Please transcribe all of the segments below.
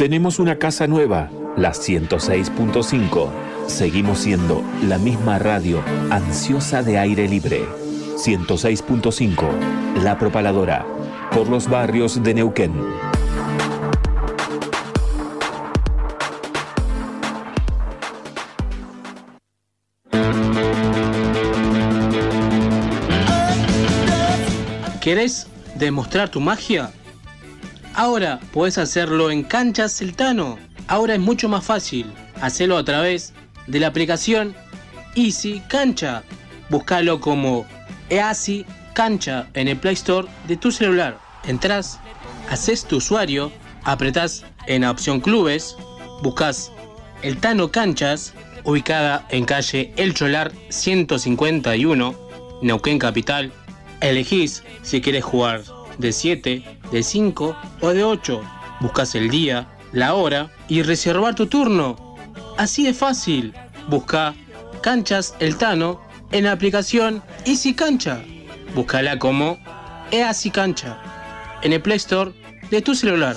Tenemos una casa nueva, la 106.5. Seguimos siendo la misma radio, ansiosa de aire libre. 106.5, La Propaladora, por los barrios de Neuquén. ¿Querés demostrar tu magia? Ahora puedes hacerlo en Canchas Celtano. Ahora es mucho más fácil. Hacerlo a través de la aplicación Easy Cancha. Búscalo como EASY Cancha en el Play Store de tu celular. Entrás, haces tu usuario, apretás en la opción Clubes, buscas el Tano Canchas, ubicada en calle El Cholar 151, Neuquén Capital. Elegís si quieres jugar de 7, de 5 o de 8. Buscas el día, la hora y reservar tu turno. Así de fácil. Busca Canchas El Tano en la aplicación Easy Cancha. Búscala como Easy Cancha en el Play Store de tu celular.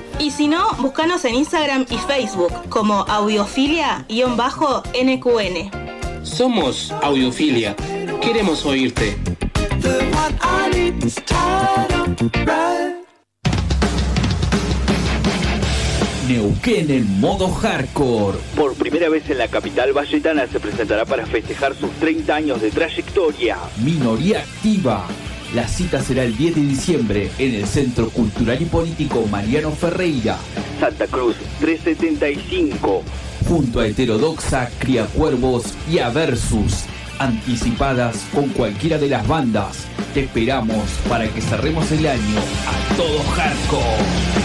Y si no, búscanos en Instagram y Facebook como audiofilia-nqn. Somos Audiofilia. Queremos oírte. Neuquén en modo hardcore. Por primera vez en la capital valletana se presentará para festejar sus 30 años de trayectoria. Minoría activa. La cita será el 10 de diciembre en el Centro Cultural y Político Mariano Ferreira. Santa Cruz 375. Junto a Heterodoxa, Criacuervos y a Versus. Anticipadas con cualquiera de las bandas. Te esperamos para que cerremos el año a todo hardcore.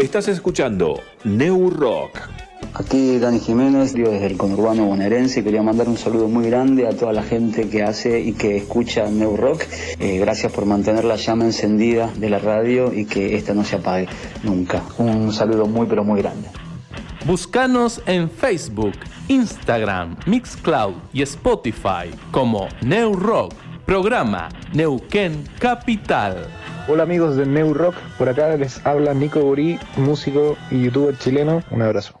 Estás escuchando New Rock. Aquí Dani Jiménez, yo desde el conurbano bonaerense, quería mandar un saludo muy grande a toda la gente que hace y que escucha New Rock. Eh, gracias por mantener la llama encendida de la radio y que esta no se apague nunca. Un saludo muy pero muy grande. Búscanos en Facebook, Instagram, Mixcloud y Spotify como New Rock, programa Neuquén Capital. Hola amigos de New Rock, por acá les habla Nico Burí, músico y youtuber chileno. Un abrazo.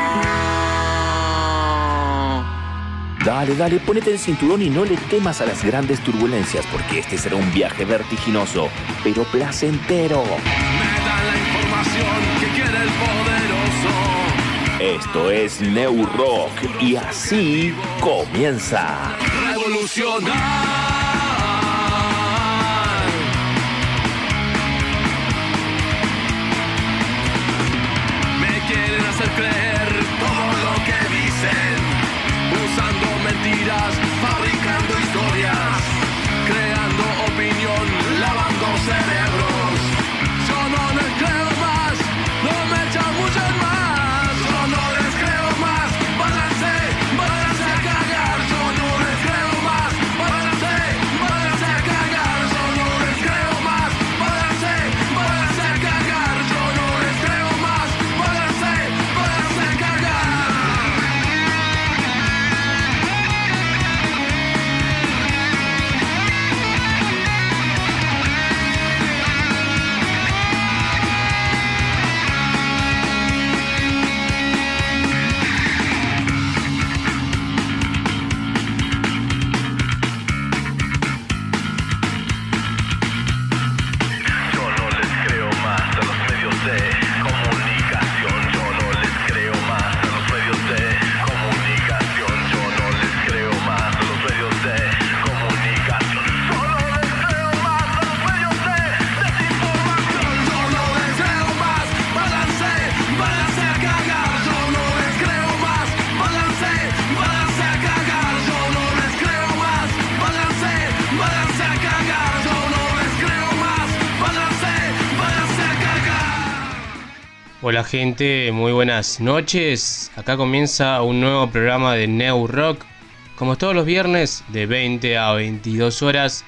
Dale, dale, ponete el cinturón y no le temas a las grandes turbulencias, porque este será un viaje vertiginoso, pero placentero. Me da la información que quiere el poderoso. Esto es New Rock y así comienza. Revolucionar. Fabricando historias, Gente, muy buenas noches. Acá comienza un nuevo programa de New Rock, como todos los viernes de 20 a 22 horas,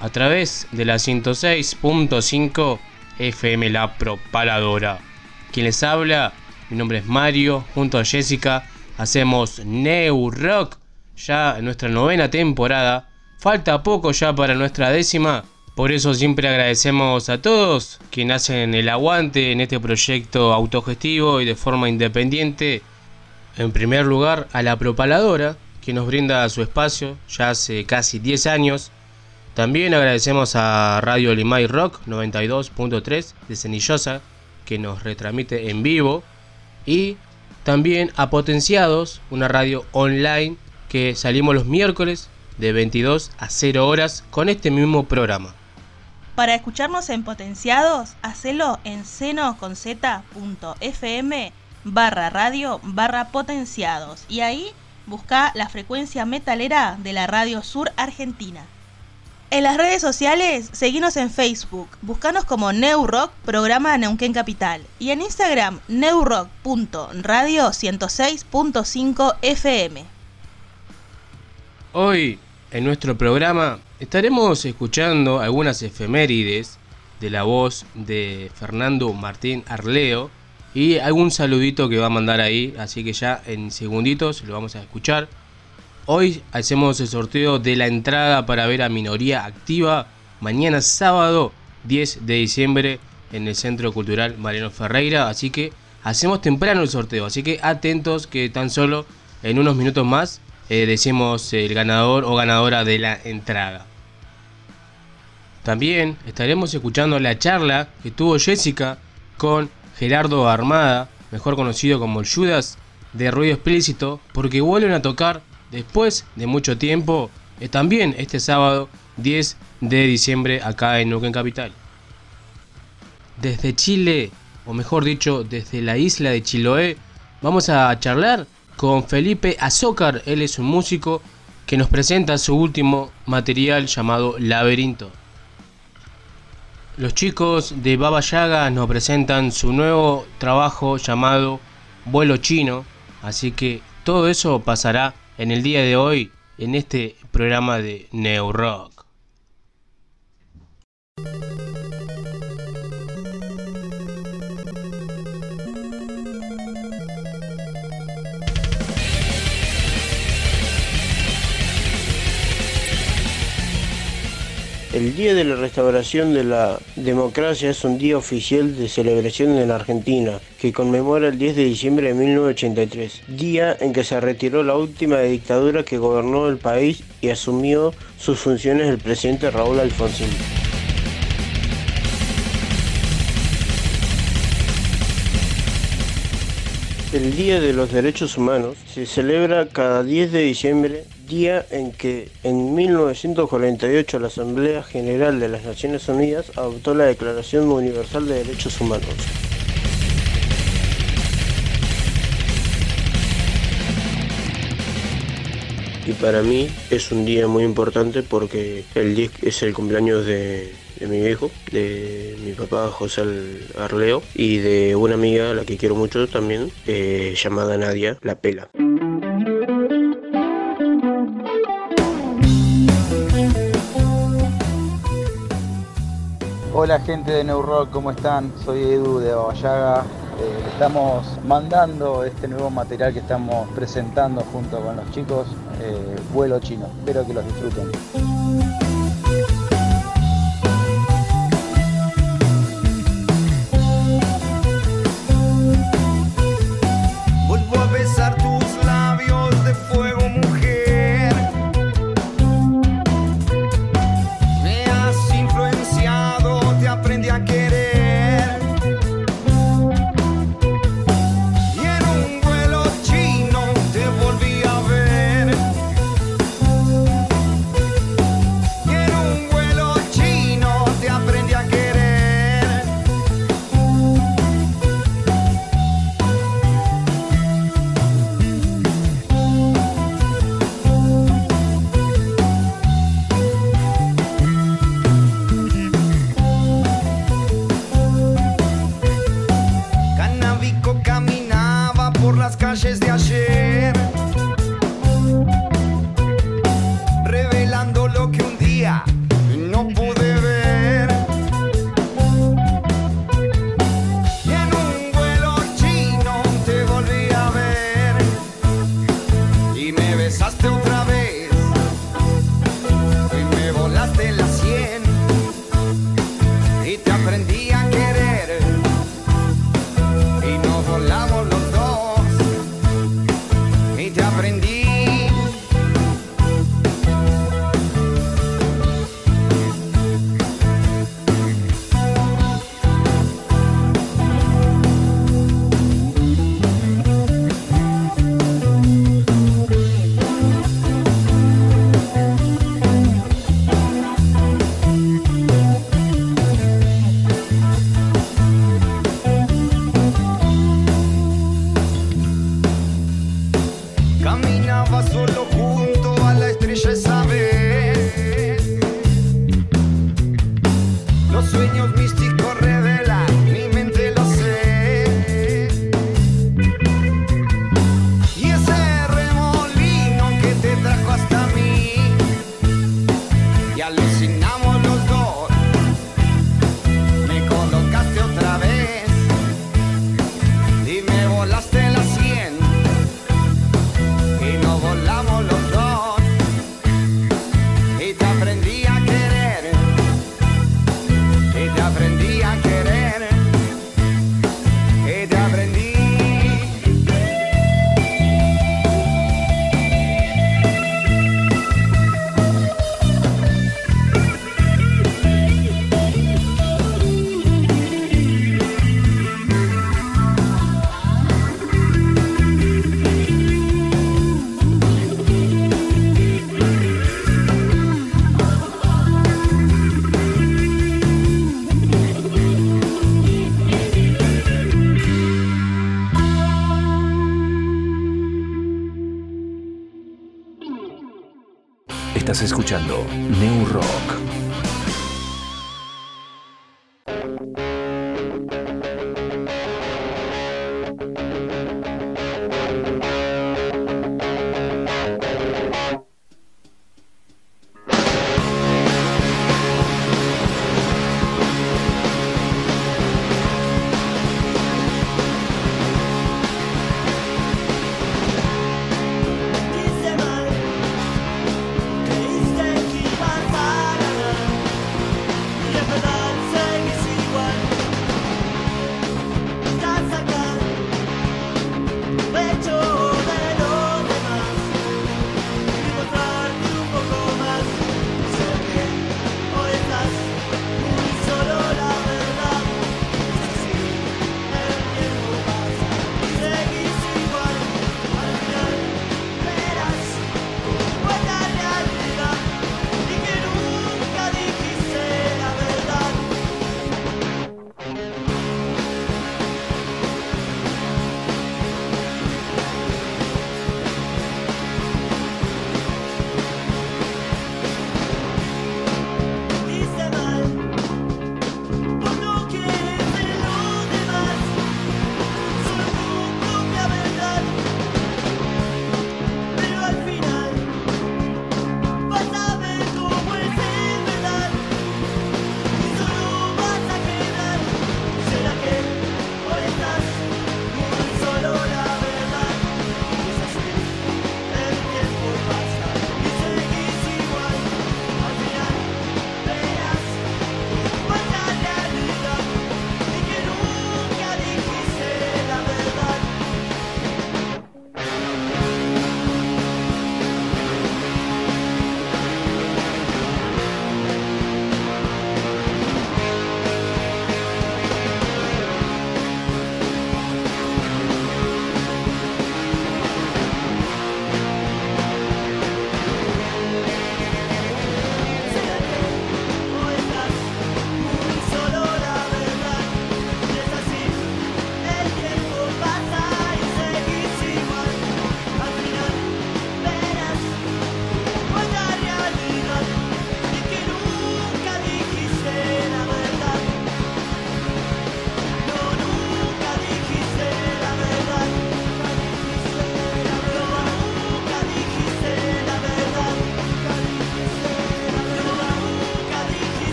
a través de la 106.5 FM La Propaladora. Quien les habla, mi nombre es Mario, junto a Jessica hacemos New Rock, ya nuestra novena temporada. Falta poco ya para nuestra décima, por eso siempre agradecemos a todos quienes hacen el aguante en este proyecto autogestivo y de forma independiente. En primer lugar, a la propaladora, que nos brinda su espacio ya hace casi 10 años. También agradecemos a Radio Limay Rock 92.3 de Cenillosa, que nos retransmite en vivo. Y también a Potenciados, una radio online que salimos los miércoles de 22 a 0 horas con este mismo programa. Para escucharnos en Potenciados, hacelo en seno.fm barra radio barra potenciados y ahí busca la frecuencia metalera de la Radio Sur Argentina. En las redes sociales, seguinos en Facebook, buscanos como Neurock, programa Neuquén Capital, y en Instagram, neurock.radio 106.5 FM. Hoy, en nuestro programa, estaremos escuchando algunas efemérides de la voz de Fernando Martín Arleo y algún saludito que va a mandar ahí, así que ya en segunditos lo vamos a escuchar. Hoy hacemos el sorteo de la entrada para ver a Minoría Activa mañana sábado 10 de diciembre en el Centro Cultural Mariano Ferreira, así que hacemos temprano el sorteo, así que atentos que tan solo en unos minutos más eh, decimos el ganador o ganadora de la entrada. También estaremos escuchando la charla que tuvo Jessica con Gerardo Armada, mejor conocido como el Judas de Ruido Explícito, porque vuelven a tocar después de mucho tiempo, eh, también este sábado 10 de diciembre acá en Neuquén Capital. Desde Chile, o mejor dicho, desde la isla de Chiloé, vamos a charlar con Felipe Azócar. Él es un músico que nos presenta su último material llamado Laberinto. Los chicos de Baba Yaga nos presentan su nuevo trabajo llamado Vuelo Chino, así que todo eso pasará en el día de hoy en este programa de Rock. El Día de la Restauración de la Democracia es un día oficial de celebración en la Argentina, que conmemora el 10 de diciembre de 1983, día en que se retiró la última dictadura que gobernó el país y asumió sus funciones el presidente Raúl Alfonsín. El Día de los Derechos Humanos se celebra cada 10 de diciembre, día en que en 1948 la Asamblea General de las Naciones Unidas adoptó la Declaración Universal de Derechos Humanos. Y para mí es un día muy importante porque el 10 es el cumpleaños de, mi viejo, de mi papá José Arleo y de una amiga a la que quiero mucho también, eh, llamada Nadia La Pela. Hola gente de New Rock, ¿cómo están? Soy Edu de Babayaga. Eh, estamos mandando este nuevo material que estamos presentando junto con los chicos, eh, Vuelo Chino. Espero que los disfruten. ashes.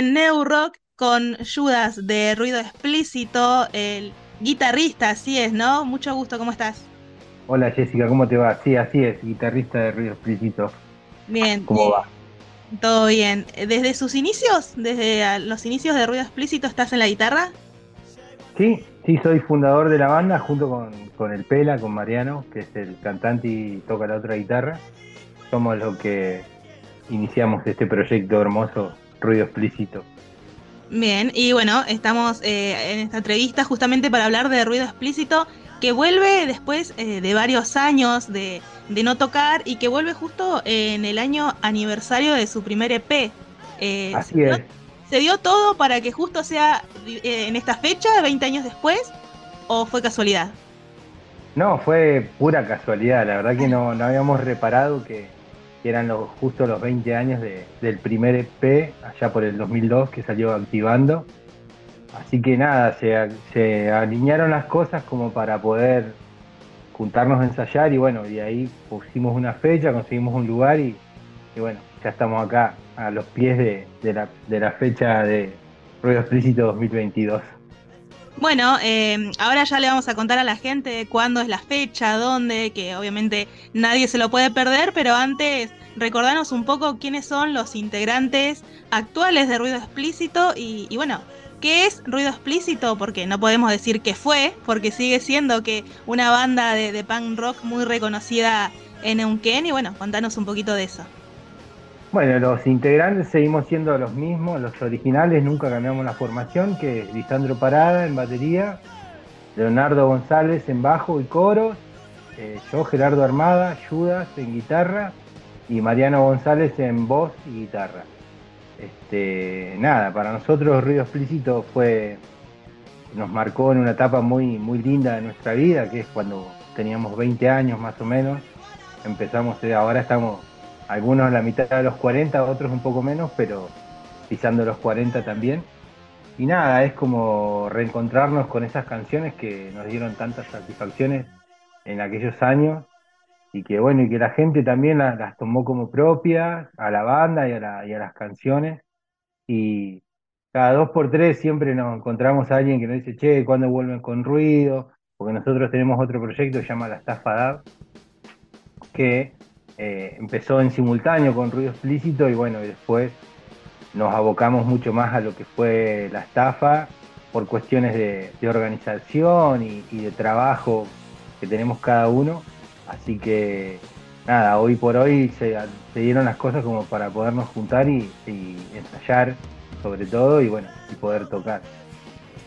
En New Rock con Judas de Ruido Explícito, el guitarrista, así es, ¿no? Mucho gusto, ¿cómo estás? Hola Jessica, ¿cómo te va? Sí, así es, guitarrista de Ruido Explícito. Bien. ¿Cómo va? Todo bien. ¿Desde sus inicios, desde los inicios de Ruido Explícito, estás en la guitarra? Sí, sí, soy fundador de la banda junto con, con el Pela, con Mariano, que es el cantante y toca la otra guitarra. Somos los que iniciamos este proyecto hermoso, Ruido Explícito. Bien, y bueno, estamos eh, en esta entrevista justamente para hablar de Ruido Explícito, que vuelve después eh, de varios años de, de no tocar y que vuelve justo en el año aniversario de su primer EP. Eh, Así es. ¿Se dio todo para que justo sea eh, en esta fecha, 20 años después, o fue casualidad? No, fue pura casualidad, la verdad que no, no habíamos reparado que, que eran los, justo los 20 años de- del primer EP, allá por el 2002 que salió activando. Así que nada, se, alinearon las cosas como para poder juntarnos a ensayar y bueno, y ahí pusimos una fecha, conseguimos un lugar y, bueno, ya estamos acá a los pies de, de la, de la fecha de Ruido Explícito 2022. Bueno, eh, ahora ya le vamos a contar a la gente cuándo es la fecha, dónde, que obviamente nadie se lo puede perder, pero antes recordanos un poco quiénes son los integrantes actuales de Ruido Explícito y, bueno, ¿qué es Ruido Explícito? Porque no podemos decir que fue, porque sigue siendo que una banda de, de punk rock muy reconocida en Neuquén y bueno, contanos un poquito de eso. Bueno, los integrantes seguimos siendo los mismos, los originales, nunca cambiamos la formación, que es Lisandro Parada en batería, Leonardo González en bajo y coros, eh, yo Gerardo Armada, Judas en guitarra y Mariano González en voz y guitarra. Este, nada, para nosotros Ruido Explícito fue, nos marcó en una etapa muy, muy linda de nuestra vida, que es cuando teníamos 20 años más o menos, empezamos, eh, ahora estamos algunos a la mitad de los 40, otros un poco menos, pero pisando los 40 también. Y nada, es como reencontrarnos con esas canciones que nos dieron tantas satisfacciones en aquellos años y que bueno, y que la gente también la- las, tomó como propias a la banda y a, la- y a las canciones. Y cada dos por tres siempre nos encontramos a alguien que nos dice, che, ¿cuándo vuelven con ruido? Porque nosotros tenemos otro proyecto que se llama La Estafa DAB, que eh, empezó en simultáneo con ruido explícito y bueno, después nos abocamos mucho más a lo que fue la estafa por cuestiones de, organización y, de trabajo que tenemos cada uno. Así que nada, hoy por hoy se, dieron las cosas como para podernos juntar y ensayar sobre todo y bueno, y poder tocar.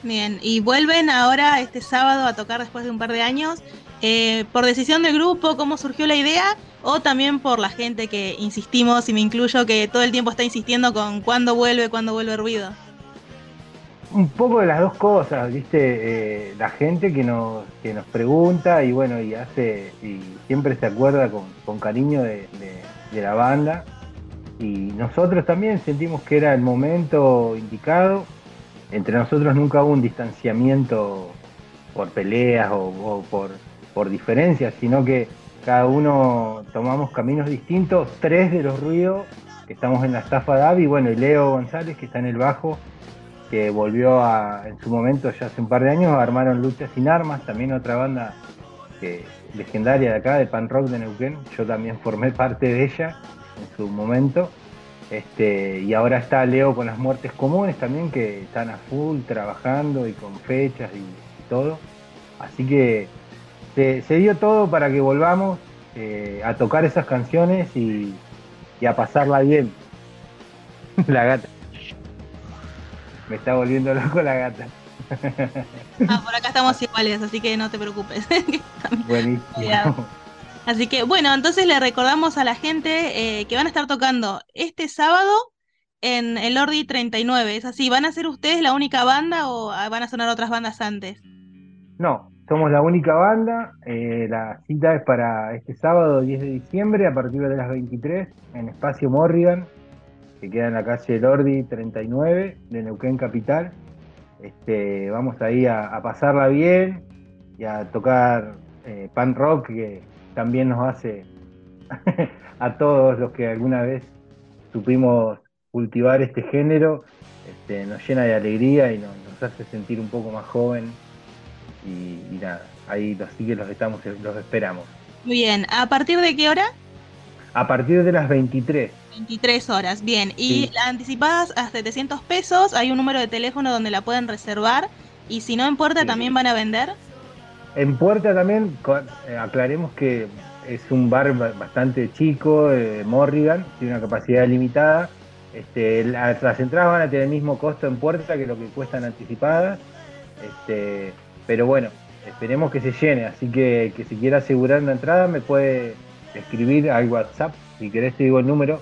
Bien, y vuelven ahora este sábado a tocar después de un par de años. Eh, ¿Por decisión del grupo, cómo surgió la idea? ¿O también por la gente que insistimos, y me incluyo, que todo el tiempo está insistiendo con cuándo vuelve, cuándo vuelve ruido? Un poco de las dos cosas, viste, Eh, la gente que nos, que nos pregunta y bueno, y hace, y siempre se acuerda con, cariño de, la banda. Y nosotros también sentimos que era el momento indicado. Entre nosotros nunca hubo un distanciamiento por peleas o por, por diferencias, sino que cada uno tomamos caminos distintos, tres de los ruidos que estamos en la estafa de Avi, bueno, y Leo González que está en el bajo, que volvió a, en su momento, ya hace un par de años, armaron Lucha Sin Armas, también otra banda que, legendaria de acá, de pan rock de Neuquén, yo también formé parte de ella en su momento. Este, y ahora está Leo con las muertes comunes también, que están a full trabajando y con fechas y, y todo. Así que se, se dio todo para que volvamos eh, a tocar esas canciones y, y a pasarla bien. la gata. Me está volviendo loco la gata. Ah, por acá estamos iguales, así que no te preocupes. Buenísimo. Así que bueno, entonces le recordamos a la gente eh, que van a estar tocando este sábado en el Ordi 39. ¿Es así? ¿Van a ser ustedes la única banda o ah, van a sonar otras bandas antes? No, somos la única banda. eh, la cita es para este sábado 10 de diciembre a partir de las 23 en Espacio Morrigan, que queda en la calle Lordi 39 de Neuquén Capital. Este, vamos ahí a, pasarla bien y a tocar eh, pan rock que también nos hace a todos los que alguna vez supimos cultivar este género este, nos llena de alegría y nos hace sentir un poco más joven. Y, y nada, ahí los- así que los, estamos, los esperamos. Muy bien, ¿a partir de qué hora? A partir de las 23. 23 horas, bien. Y Sí. anticipadas a 700 pesos, hay un número de teléfono donde la pueden reservar. Y si no en puerta, también van a vender. En Puerta también eh, aclaremos que es un bar ba- bastante chico, eh, Morrigan, tiene una capacidad limitada. Este, la- las entradas van a tener el mismo costo en Puerta que lo que cuestan anticipadas. Este, pero bueno, esperemos que se llene, así que que si quiere asegurar una entrada me puede escribir al WhatsApp, si querés te digo el número,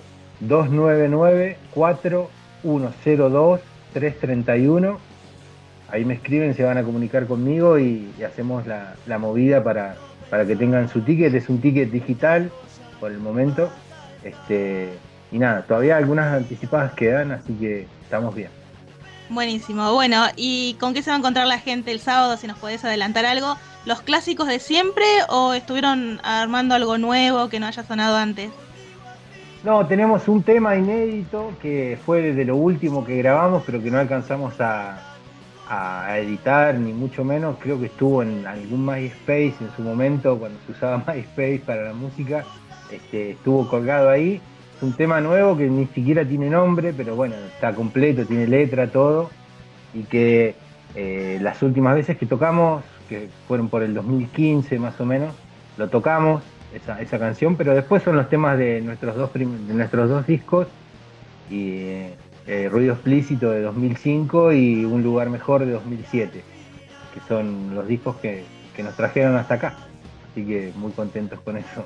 299-4102-331. Ahí me escriben, se van a comunicar conmigo y, hacemos la, la movida para, para que tengan su ticket. Es un ticket digital por el momento. Este, y nada, todavía algunas anticipadas quedan, así que estamos bien. Buenísimo. Bueno, ¿y con qué se va a encontrar la gente el sábado? Si nos podés adelantar algo. ¿Los clásicos de siempre o estuvieron armando algo nuevo que no haya sonado antes? No, tenemos un tema inédito que fue de lo último que grabamos, pero que no alcanzamos a, a editar, ni mucho menos. Creo que estuvo en algún MySpace en su momento, cuando se usaba MySpace para la música. Este, estuvo colgado ahí. Un tema nuevo que ni siquiera tiene nombre, pero bueno, está completo, tiene letra, todo. Y que eh, las últimas veces que tocamos, que fueron por el 2015 más o menos, lo tocamos, esa, canción, pero después son los temas de nuestros dos, de nuestros dos discos, y eh, eh, Ruido Explícito de 2005 y Un Lugar Mejor de 2007, que son los discos que nos trajeron hasta acá. Así que muy contentos con eso.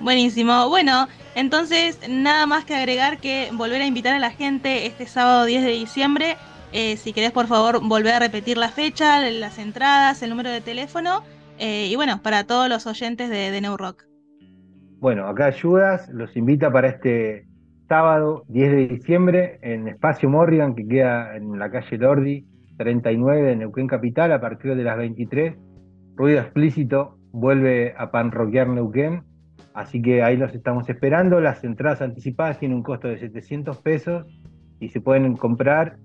Buenísimo. Bueno, entonces nada más que agregar que volver a invitar a la gente este sábado 10 de diciembre. Eh, si querés, por favor, volver a repetir la fecha, las entradas, el número de teléfono. eh, y bueno, para todos los oyentes de, de New Rock. Bueno, acá Judas los invita para este sábado 10 de diciembre en Espacio Morrigan, que queda en la calle Lordi 39 de Neuquén Capital, a partir de las 23. Ruido explícito vuelve a panroquear Neuquén, así que ahí los estamos esperando. Las entradas anticipadas tienen un costo de 700 pesos y se pueden comprar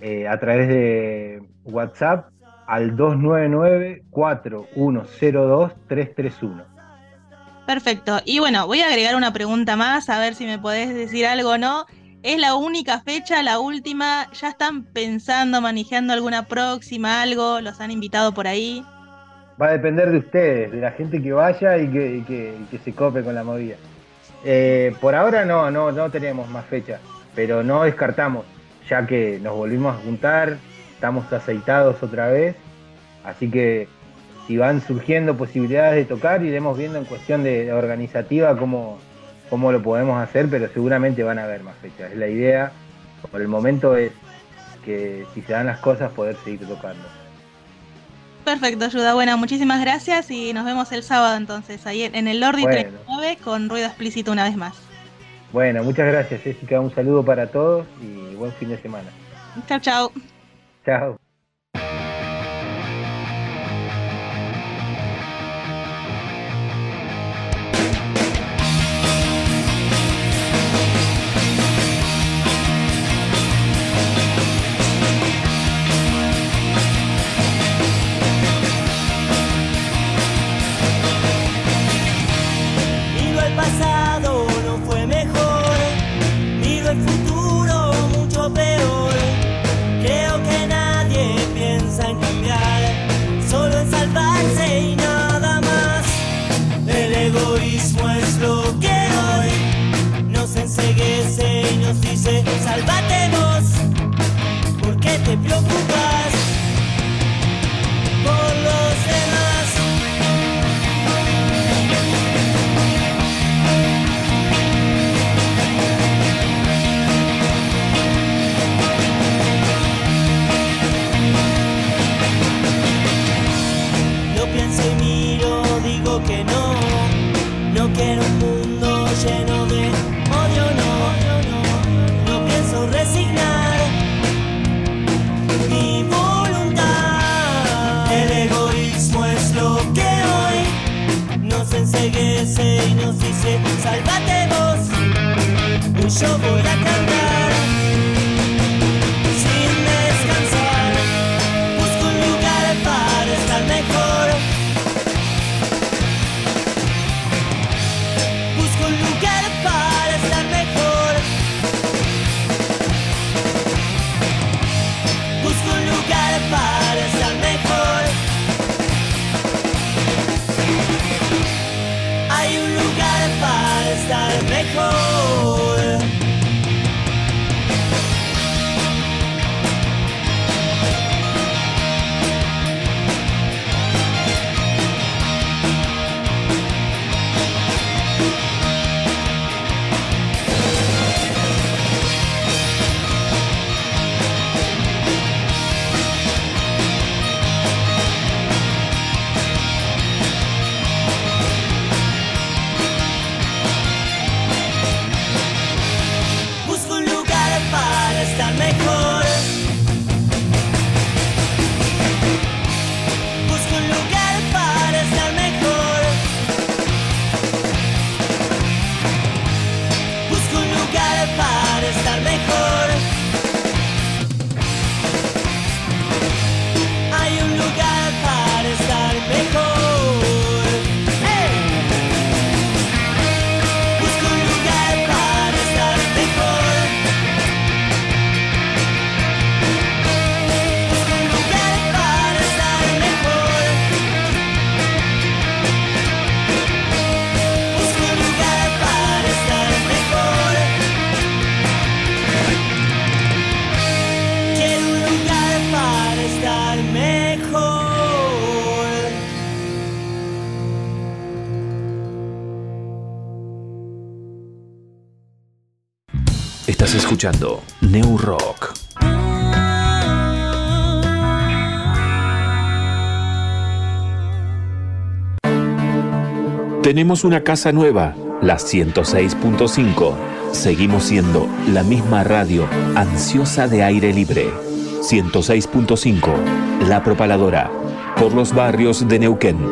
eh, a través de WhatsApp al 299-4102-331. Perfecto. Y bueno, voy a agregar una pregunta más, a ver si me podés decir algo o no. ¿Es la única fecha, la última? ¿Ya están pensando, manejando alguna próxima, algo? ¿Los han invitado por ahí? Va a depender de ustedes, de la gente que vaya y que, que- que se cope con la movida. Eh, por ahora no, no, no tenemos más fecha, pero no descartamos, ya que nos volvimos a juntar, estamos aceitados otra vez, así que si van surgiendo posibilidades de tocar, iremos viendo en cuestión de, organizativa cómo, cómo lo podemos hacer, pero seguramente van a haber más fechas. La idea, por el momento es que si se dan las cosas poder seguir tocando. Perfecto, ayuda. Bueno, muchísimas gracias y nos vemos el sábado entonces, ahí en el Lordi Bueno. 39 con ruido explícito una vez más. Bueno, muchas gracias Jessica, un saludo para todos y buen fin de semana. Chao, chao. Chao. Dice: Sálvate vos, ¿por qué te preocupas Escuchando New Rock. Tenemos una casa nueva, la 106.5. Seguimos siendo la misma radio ansiosa de aire libre. 106.5, La Propaladora, por los barrios de Neuquén.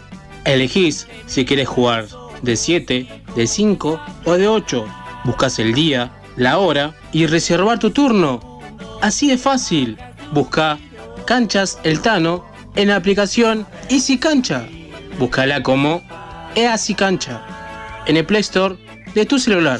Elegís si quieres jugar de 7, de 5 o de 8. Buscas el día, la hora y reservar tu turno. Así de fácil. Busca Canchas El Tano en la aplicación Easy Cancha. Búscala como Easy Cancha en el Play Store de tu celular.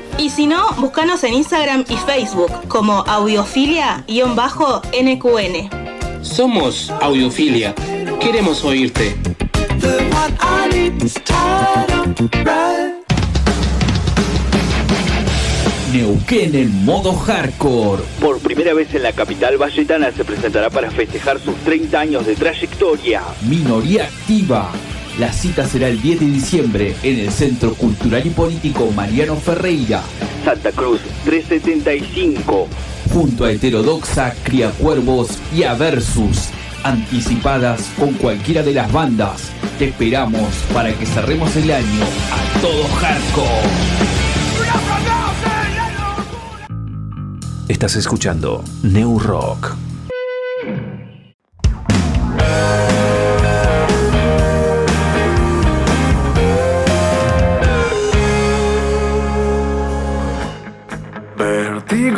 Y si no, búscanos en Instagram y Facebook como audiofilia-nqn. Somos Audiofilia. Queremos oírte. Neuquén en modo hardcore. Por primera vez en la capital valletana se presentará para festejar sus 30 años de trayectoria. Minoría activa. La cita será el 10 de diciembre en el Centro Cultural y Político Mariano Ferreira, Santa Cruz 375. junto a Heterodoxa, Criacuervos y a Versus. Anticipadas con cualquiera de las bandas. Te esperamos para que cerremos el año a todo hardcore. Estás escuchando New Rock.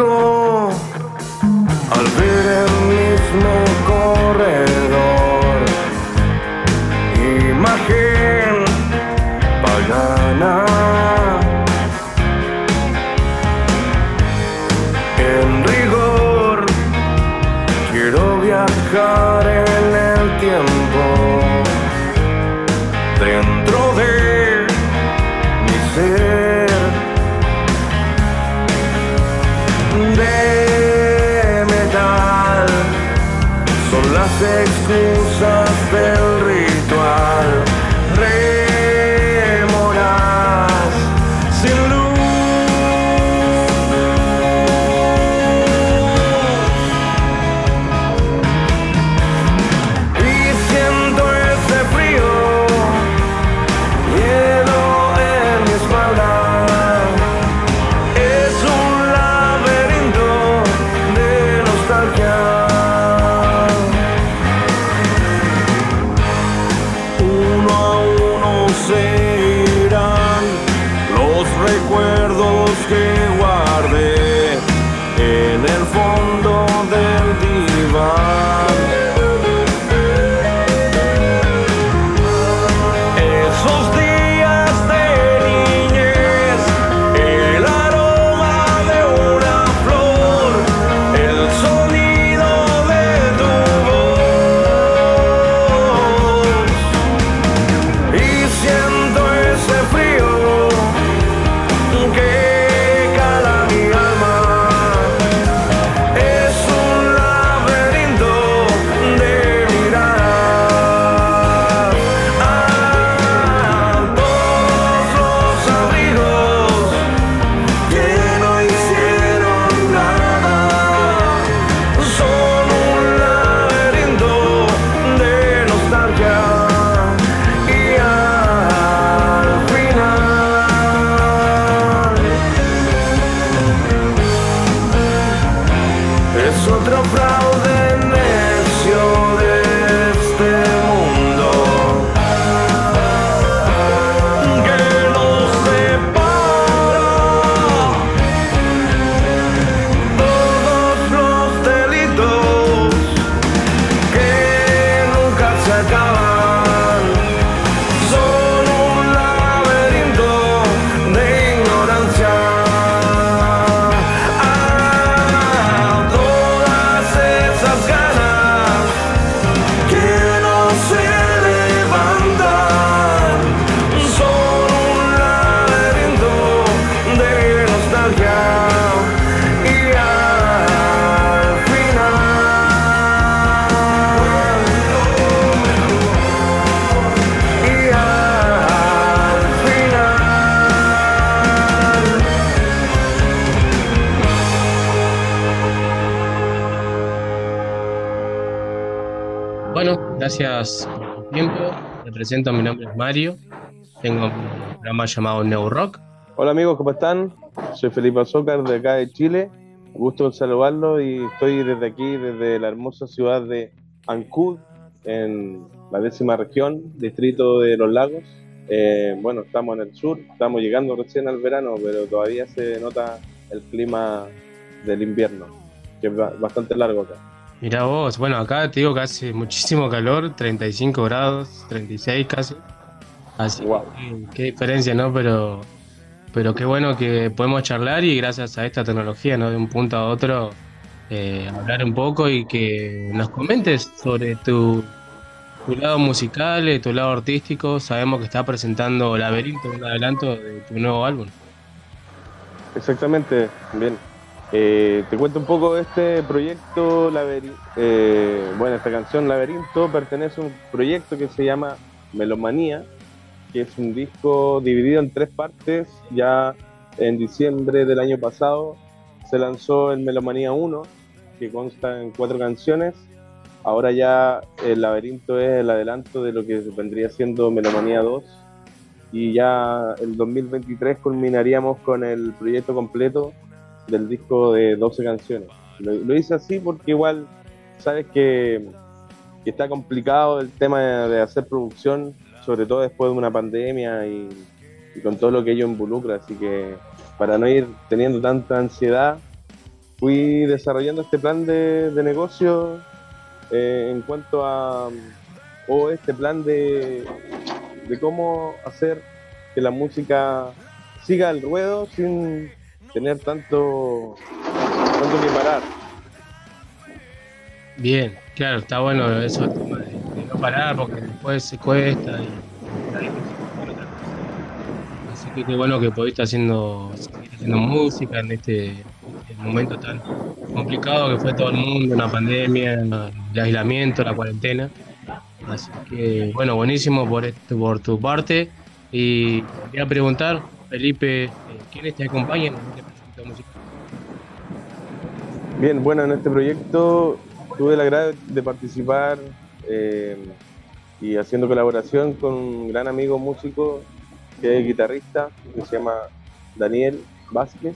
哈 Gracias por tiempo. Me presento, mi nombre es Mario. Tengo un programa llamado Neo Rock. Hola amigos, ¿cómo están? Soy Felipe Azócar de acá de Chile. Gusto en saludarlos y estoy desde aquí, desde la hermosa ciudad de Ancud, en la décima región, distrito de Los Lagos. Eh, bueno, estamos en el sur, estamos llegando recién al verano, pero todavía se nota el clima del invierno, que es ba- bastante largo acá. Mirá vos, bueno, acá te digo que hace muchísimo calor, 35 grados, 36 casi. Así que, qué diferencia, ¿no? Pero, pero qué bueno que podemos charlar y gracias a esta tecnología, ¿no? De un punto a otro, eh, hablar un poco y que nos comentes sobre tu, tu lado musical, eh, tu lado artístico. Sabemos que estás presentando Laberinto, un adelanto de tu nuevo álbum. Exactamente, bien. Eh, te cuento un poco de este proyecto Laberinto. bueno, esta canción Laberinto pertenece a un proyecto que se llama Melomanía, que es un disco dividido en tres partes. Ya en diciembre del año pasado se lanzó el Melomanía 1, que consta en cuatro canciones. Ahora ya el Laberinto es el adelanto de lo que vendría siendo Melomanía 2. Y ya el 2023 culminaríamos con el proyecto completo del disco de 12 canciones. Lo, hice así porque igual sabes que, está complicado el tema de, hacer producción, sobre todo después de una pandemia y, con todo lo que ello involucra. Así que para no ir teniendo tanta ansiedad, fui desarrollando este plan de, de negocio eh, en cuanto a, o este plan de, de cómo hacer que la música siga el ruedo sin tener tanto, tanto que parar. Bien, claro, está bueno eso, de, no parar porque después se cuesta y. Así que qué bueno que pudiste haciendo, seguir haciendo música en este, este momento tan complicado que fue todo el mundo, una pandemia, el aislamiento, la cuarentena. Así que bueno, buenísimo por esto, por tu parte. Y quería preguntar, Felipe, eh, ¿quiénes te acompañan en este proyecto musical? Bien, bueno, en este proyecto tuve la agrado de participar eh, y haciendo colaboración con un gran amigo músico que es guitarrista, que se llama Daniel Vázquez.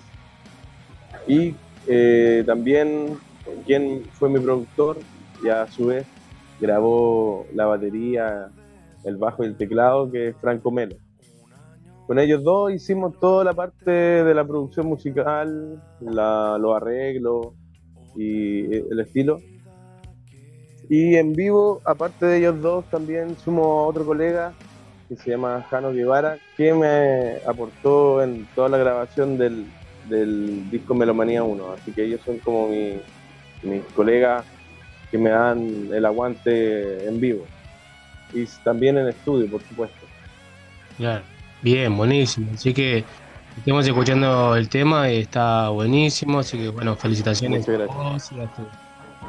Y eh, también quien fue mi productor y a su vez grabó la batería, el bajo y el teclado, que es Franco Melo. Con ellos dos hicimos toda la parte de la producción musical, la, los arreglos y el estilo. Y en vivo, aparte de ellos dos, también sumo otro colega que se llama Jano Guevara, que me aportó en toda la grabación del, del disco Melomanía 1. Así que ellos son como mi- mis colegas que me dan el aguante en vivo. Y también en estudio, por supuesto. Claro. Bien, buenísimo. Así que estamos escuchando el tema y está buenísimo. Así que bueno, felicitaciones a vos y a, tu-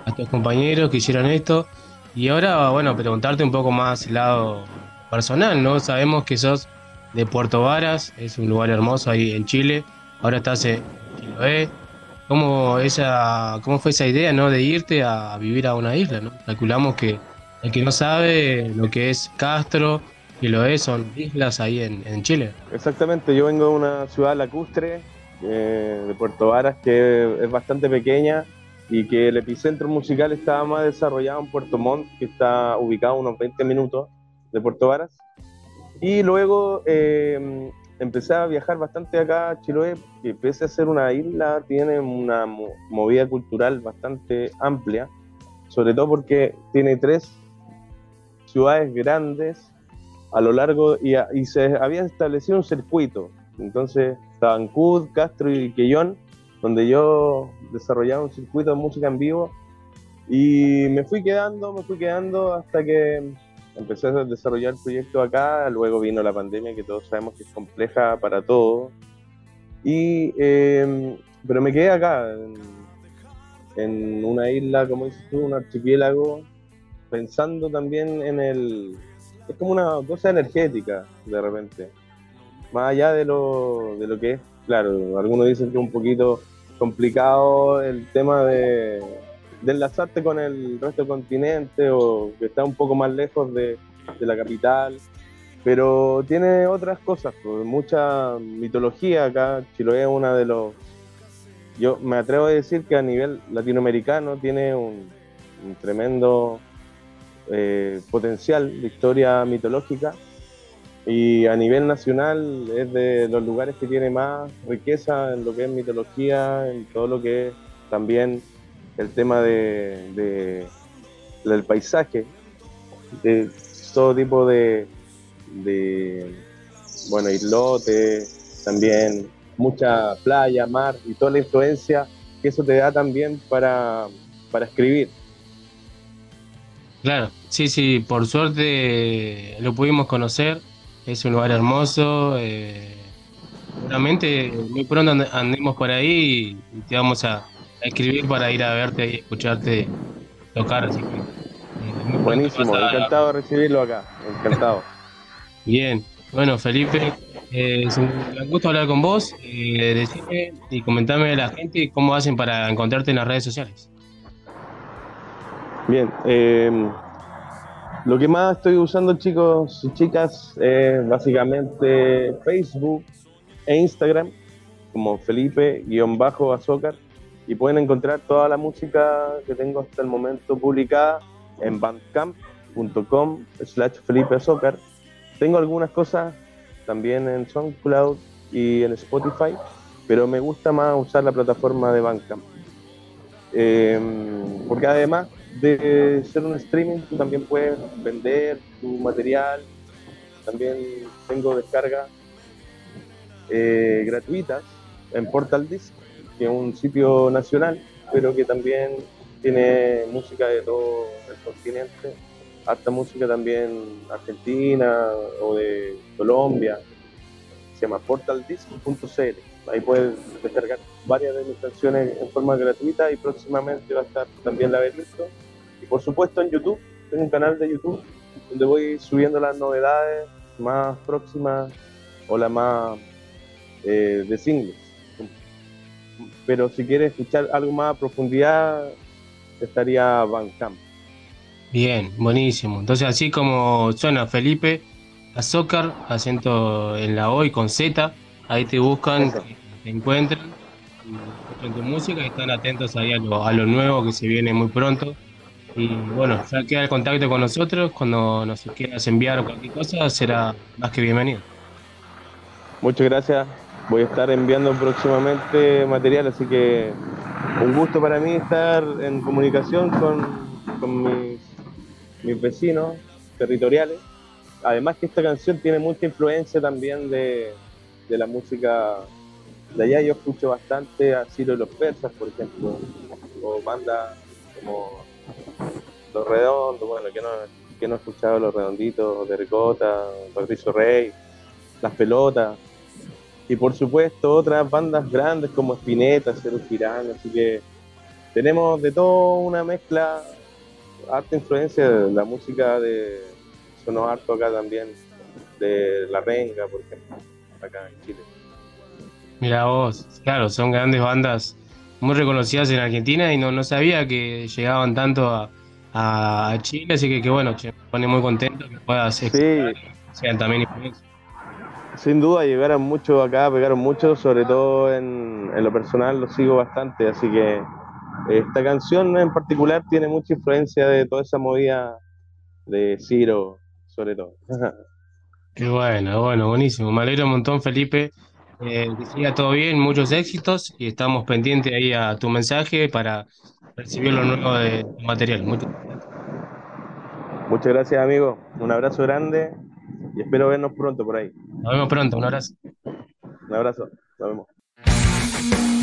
a tus compañeros que hicieron esto. Y ahora, bueno, preguntarte un poco más el lado personal, ¿no? Sabemos que sos de Puerto Varas, es un lugar hermoso ahí en Chile. Ahora estás en Chiloé. ¿Cómo, esa, ¿Cómo fue esa idea, no? De irte a vivir a una isla, ¿no? Calculamos que el que no sabe lo que es Castro, Chiloé, son islas ahí en, en Chile. Exactamente, yo vengo de una ciudad lacustre, eh, de Puerto Varas, que es bastante pequeña y que el epicentro musical estaba más desarrollado en Puerto Montt, que está ubicado a unos 20 minutos de Puerto Varas. Y luego eh, empecé a viajar bastante acá a Chiloé, que pese a ser una isla, tiene una mo- movida cultural bastante amplia, sobre todo porque tiene tres ciudades grandes a lo largo y, a- y se había establecido un circuito. Entonces, estaban Cud, Castro y Quellón, donde yo desarrollaba un circuito de música en vivo y me fui quedando, me fui quedando hasta que empecé a desarrollar el proyecto acá, luego vino la pandemia que todos sabemos que es compleja para todos. Y, eh, pero me quedé acá, en, en una isla, como dices tú, un archipiélago, pensando también en el... Es como una cosa energética, de repente. Más allá de lo, de lo que es, claro, algunos dicen que es un poquito complicado el tema de, de enlazarte con el resto del continente o que está un poco más lejos de, de la capital, pero tiene otras cosas, pues, mucha mitología acá. Chiloé es una de los. Yo me atrevo a decir que a nivel latinoamericano tiene un, un tremendo eh, potencial de historia mitológica y a nivel nacional es de los lugares que tiene más riqueza en lo que es mitología, en todo lo que es también el tema de, de- del paisaje, de todo tipo de, de bueno, islotes, también mucha playa, mar y toda la influencia que eso te da también para, para escribir. Claro, sí, sí, por suerte lo pudimos conocer. Es un lugar hermoso. eh, seguramente muy pronto and- andemos por ahí y te vamos a, a escribir para ir a verte y escucharte tocar. Así que, eh, Buenísimo, encantado de recibirlo acá, encantado. Bien, bueno, Felipe, eh, es un gusto hablar con vos. Eh, decime y comentame a la gente cómo hacen para encontrarte en las redes sociales. Bien, eh, lo que más estoy usando, chicos y chicas, es básicamente Facebook e Instagram, como Felipe-Azócar, y pueden encontrar toda la música que tengo hasta el momento publicada en bandcamp.com slash Felipe Azócar. Tengo algunas cosas también en SoundCloud y en Spotify, pero me gusta más usar la plataforma de Bandcamp. Eh, porque además de ser un streaming, también puedes vender tu material. También tengo descargas eh, gratuitas en Portal Disc, que es un sitio nacional, pero que también tiene música de todo el continente, hasta música también argentina o de Colombia. Se llama portaldisc.cl. Ahí puedes descargar varias de mis canciones en forma gratuita y próximamente va a estar también Laberinto. Y por supuesto en YouTube, tengo un canal de YouTube donde voy subiendo las novedades más próximas o las más eh, de singles. Pero si quieres escuchar algo más a profundidad, estaría Bandcamp. Bien, buenísimo. Entonces, así como suena Felipe, Azócar, acento en la O y con Z, ahí te buscan, encuentran, y escuchan tu música y están atentos ahí a lo, a lo nuevo que se viene muy pronto. Y bueno, ya queda el contacto con nosotros. Cuando nos quieras enviar cualquier cosa, será más que bienvenido. Muchas gracias. Voy a estar enviando próximamente material, así que un gusto para mí estar en comunicación con, mis, mis vecinos territoriales. Además que esta canción tiene mucha influencia también de la música de allá. Yo escucho bastante a Ciro y los Persas, por ejemplo, o bandas como Los Redondos, bueno, que no, que no he escuchado Los Redonditos, de Ricota, Patricio Rey, Las Pelotas. Y por supuesto otras bandas grandes como Spinetta, Cero Girán, así que tenemos de todo una mezcla, harta influencia de la música de sonó harto acá también, de La Renga, por ejemplo, acá en Chile. Mira vos, claro, son grandes bandas muy reconocidas en Argentina y no, no sabía que llegaban tanto a, a Chile, así que, que bueno, me pone muy contento que puedas y sean también influencia. Sin duda llegaron mucho acá, pegaron mucho, sobre todo en, en lo personal lo sigo bastante, así que esta canción en particular tiene mucha influencia de toda esa movida de Ciro, sobre todo. Qué bueno, bueno, buenísimo. Me alegro un montón, Felipe. Eh, que siga todo bien, muchos éxitos y estamos pendientes ahí a tu mensaje para recibir lo nuevo de tu material. Muchas Muchas gracias, amigo. Un abrazo grande y espero vernos pronto por ahí. Nos vemos pronto, un abrazo. Un abrazo, nos vemos.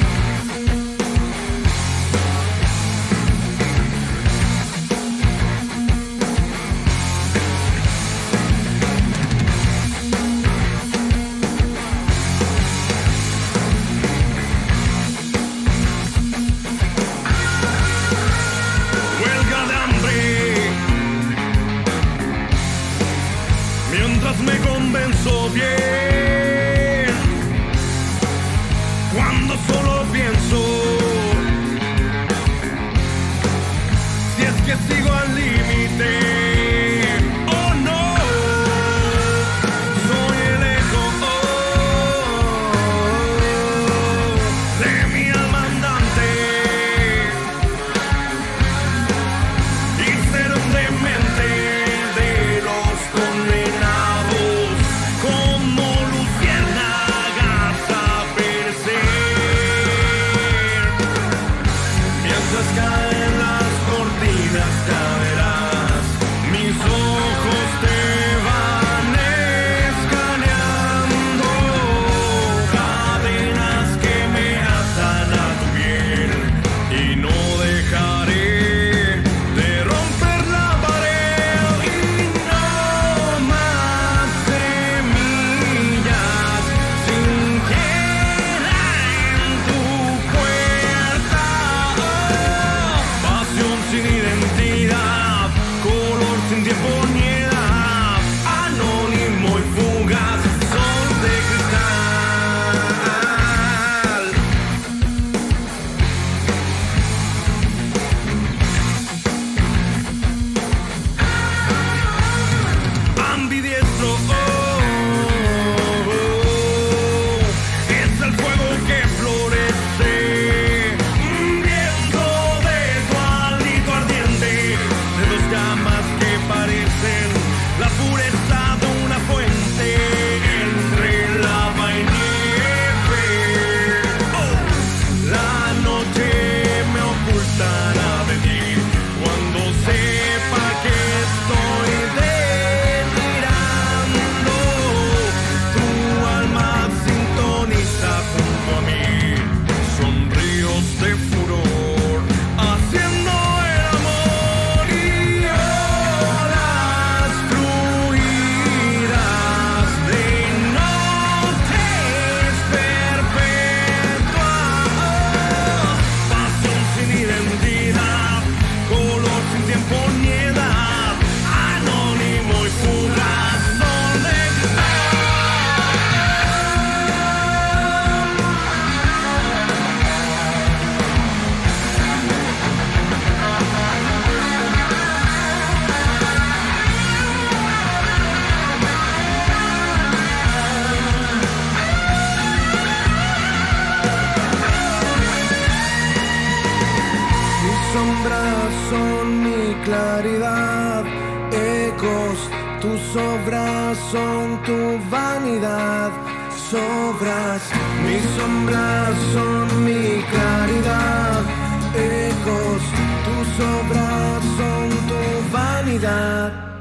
God.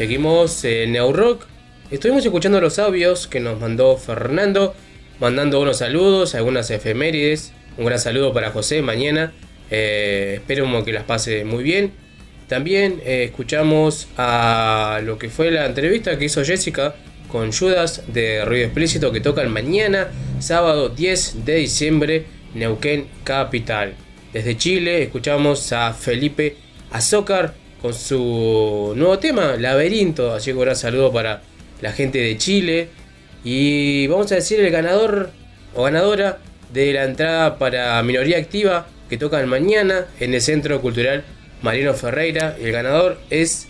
Seguimos en New Rock. Estuvimos escuchando los audios que nos mandó Fernando, mandando unos saludos, algunas efemérides. Un gran saludo para José mañana. Eh, espero que las pase muy bien. También eh, escuchamos a lo que fue la entrevista que hizo Jessica con Judas de Ruido Explícito que tocan mañana, sábado 10 de diciembre, Neuquén Capital. Desde Chile escuchamos a Felipe Azócar con su nuevo tema, Laberinto. Así que un gran saludo para la gente de Chile. Y vamos a decir el ganador o ganadora de la entrada para Minoría Activa que tocan mañana en el Centro Cultural Mariano Ferreira. El ganador es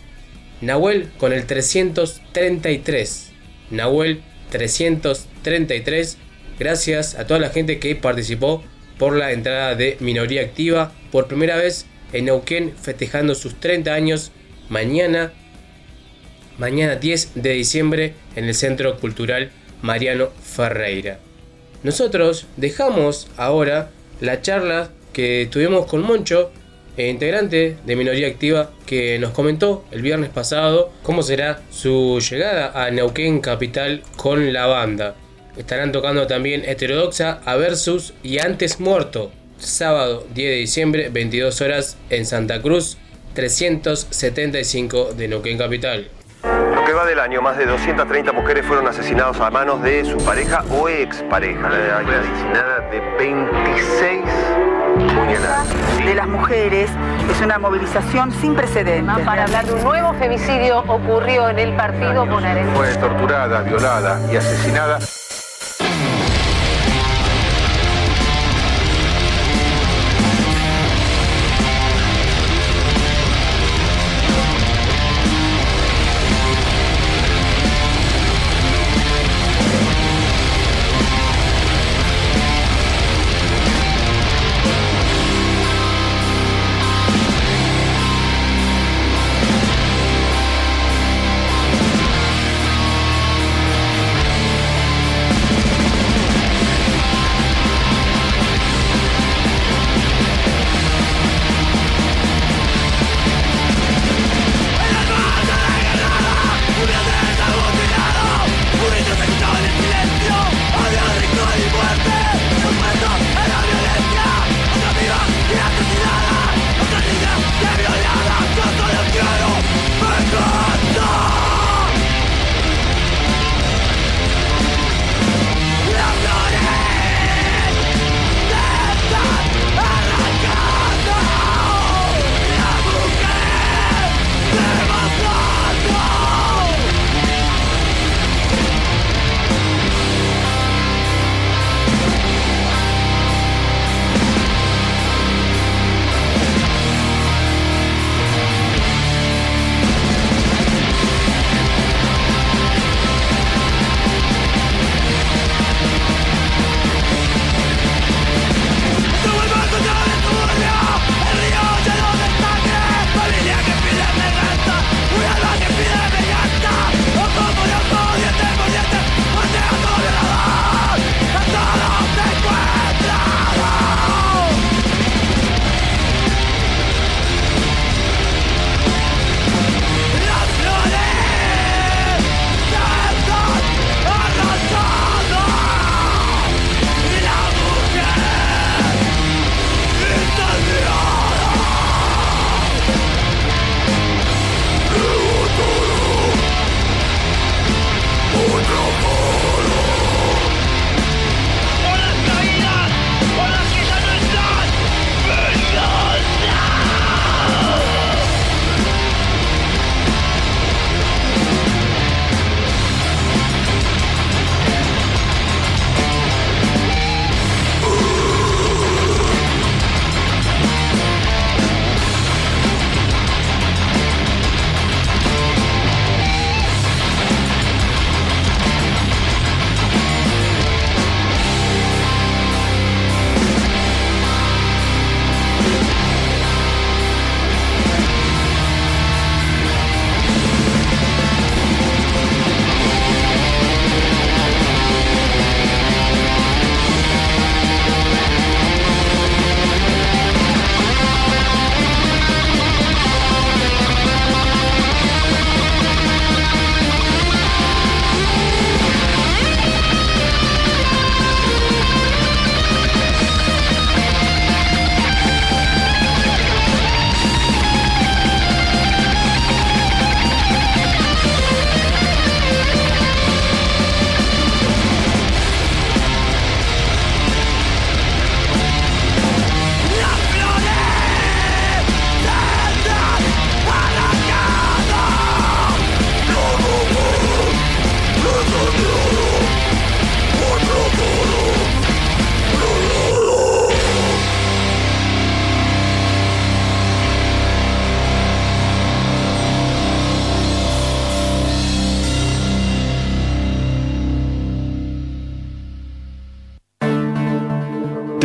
Nahuel con el 333. Nahuel 333. Gracias a toda la gente que participó por la entrada de Minoría Activa. Por primera vez en Neuquén festejando sus 30 años mañana. Mañana 10 de diciembre en el Centro Cultural Mariano Ferreira. Nosotros dejamos ahora la charla que tuvimos con Moncho, eh, integrante de Minoría Activa, que nos comentó el viernes pasado cómo será su llegada a Neuquén Capital con la banda. Estarán tocando también Heterodoxa, A Versus y Antes Muerto. Sábado 10 de diciembre, 22 horas en Santa Cruz, 375 de Neuquén Capital. Lo que va del año, más de 230 mujeres fueron asesinadas a manos de su pareja o expareja. Fue asesinada de 26 puñaladas. de las mujeres es una movilización sin precedentes. Para hablar de un nuevo femicidio ocurrió en el partido bonaerense. Fue torturada, violada y asesinada.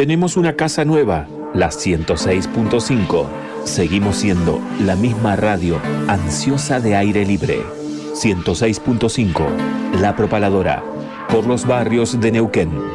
Tenemos una casa nueva, la 106.5. Seguimos siendo la misma radio ansiosa de aire libre. 106.5, La Propaladora, por los barrios de Neuquén.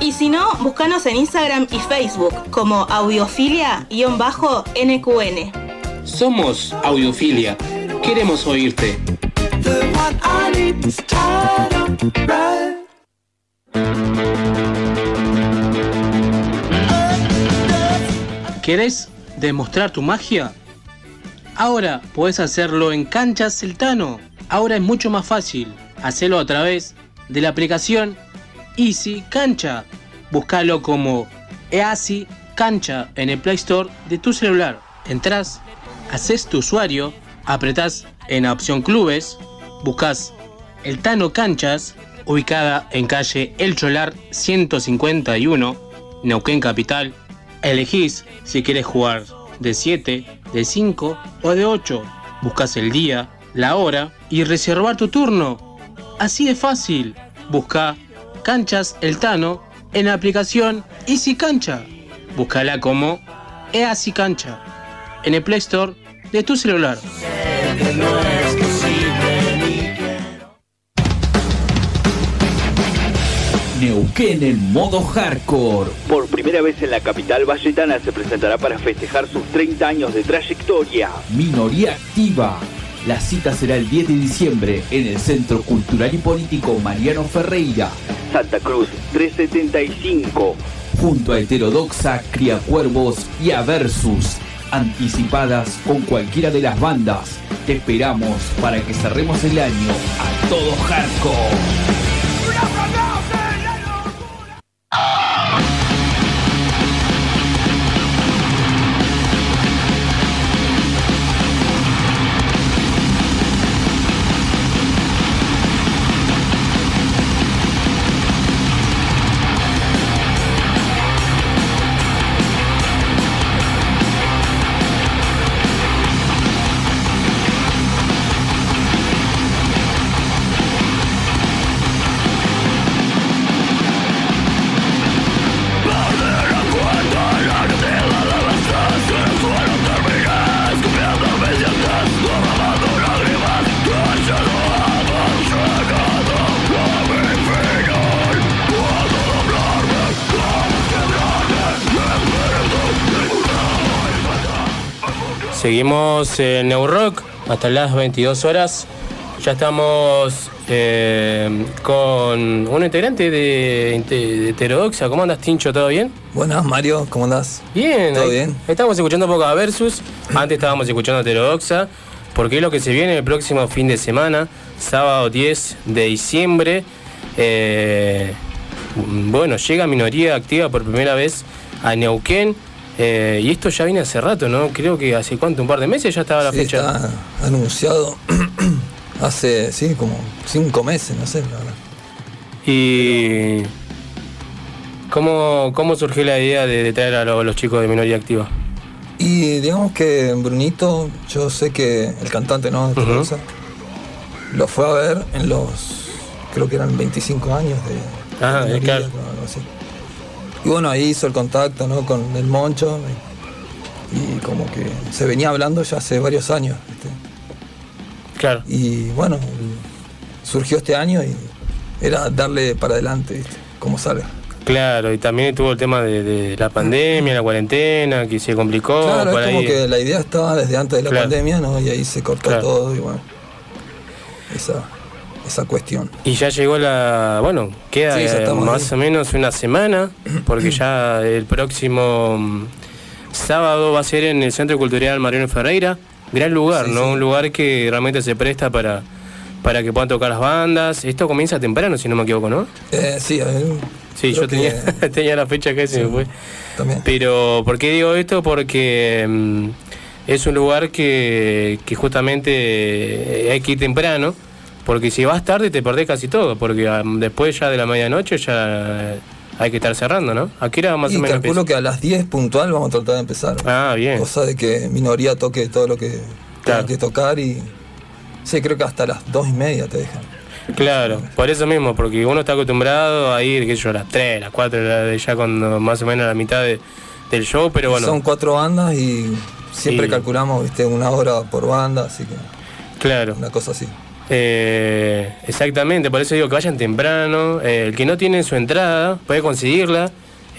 Y si no, búscanos en Instagram y Facebook como audiofilia-nqn. Somos Audiofilia. Queremos oírte. ¿Querés demostrar tu magia? Ahora puedes hacerlo en Canchas Celtano. Ahora es mucho más fácil. Hacelo a través de la aplicación Easy Cancha. Búscalo como Easy Cancha en el Play Store de tu celular. Entrás, haces tu usuario, apretás en la opción Clubes, buscas el Tano Canchas, ubicada en calle El Cholar 151, Neuquén Capital. Elegís si quieres jugar de 7, de 5 o de 8. Buscas el día, la hora y reservar tu turno. Así de fácil. Busca Canchas El Tano en la aplicación Easy Cancha. Búscala como Easy Cancha en el Play Store de tu celular. Neuquén en modo hardcore. Por primera vez en la capital valletana se presentará para festejar sus 30 años de trayectoria. Minoría activa. La cita será el 10 de diciembre en el Centro Cultural y Político Mariano Ferreira, Santa Cruz 375. junto a Heterodoxa, Criacuervos y a Versus. Anticipadas con cualquiera de las bandas. Te esperamos para que cerremos el año a todo hardcore. Seguimos en New Rock hasta las 22 horas. Ya estamos eh, con un integrante de, de Heterodoxa. ¿Cómo andas, Tincho? ¿Todo bien? Buenas, Mario, ¿cómo andás? Bien. ¿Todo ahí- bien? Estamos escuchando un poco a Versus. Antes estábamos escuchando Heterodoxa. Porque es lo que se viene el próximo fin de semana, sábado 10 de diciembre. Eh, bueno, llega Minoría Activa por primera vez a Neuquén. Eh, y esto ya viene hace rato, ¿no? Creo que hace cuánto, un par de meses ya estaba la Sí, fecha. está anunciado hace, sí, como cinco meses, no sé, la verdad. Y. ¿Cómo, cómo surgió la idea de, de traer a lo- los chicos de minoría activa? Y digamos que Brunito, yo sé que el cantante, ¿no? Heterodoxa, lo fue a ver en los, creo que eran 25 años de Ah, minoría, claro. o algo así. Y bueno, ahí hizo el contacto, ¿no? Con el Moncho. Y, y como que se venía hablando ya hace varios años. ¿viste? Claro. Y bueno, surgió este año y era darle para adelante, ¿viste? Como salga. Claro, y también tuvo el tema de, de la pandemia, la cuarentena, que se complicó. Claro, por es como ahí. que la idea estaba desde antes de la Claro. pandemia, ¿no? Y ahí se cortó Claro. todo y bueno. Esa, esa cuestión. Y ya llegó la. Bueno, queda Sí, eh, más ahí. o menos una semana, porque ya el próximo mm, sábado va a ser en el Centro Cultural Mariano Ferreira, gran lugar, Sí, ¿no? sí. Un lugar que realmente se presta para, para que puedan tocar las bandas. Esto comienza temprano, si no me equivoco, ¿no? Eh, sí, a ver, Sí, yo tenía, que- tenía la fecha que se me fue. también. Pero, ¿por qué digo esto? Porque mm, es un lugar que, que justamente eh, hay que ir temprano, porque si vas tarde te perdés casi todo, porque ah, después ya de la medianoche ya hay que estar cerrando, ¿no? Aquí era más y o menos. calculo que a las 10 puntual vamos a tratar de empezar. Ah, bien. Cosa de que minoría toque todo lo que tenga que tocar y. Sí, creo que hasta las 2 y media te dejan. Claro, por eso mismo, porque uno está acostumbrado a ir, qué sé yo, a las 3, las 4, de ya cuando más o menos a la mitad de- del show, pero bueno. Son cuatro bandas y siempre Y- calculamos viste una hora por banda, así que Claro. una cosa así. Eh, exactamente, por eso digo que vayan temprano. Eh, el que no tiene su entrada puede conseguirla.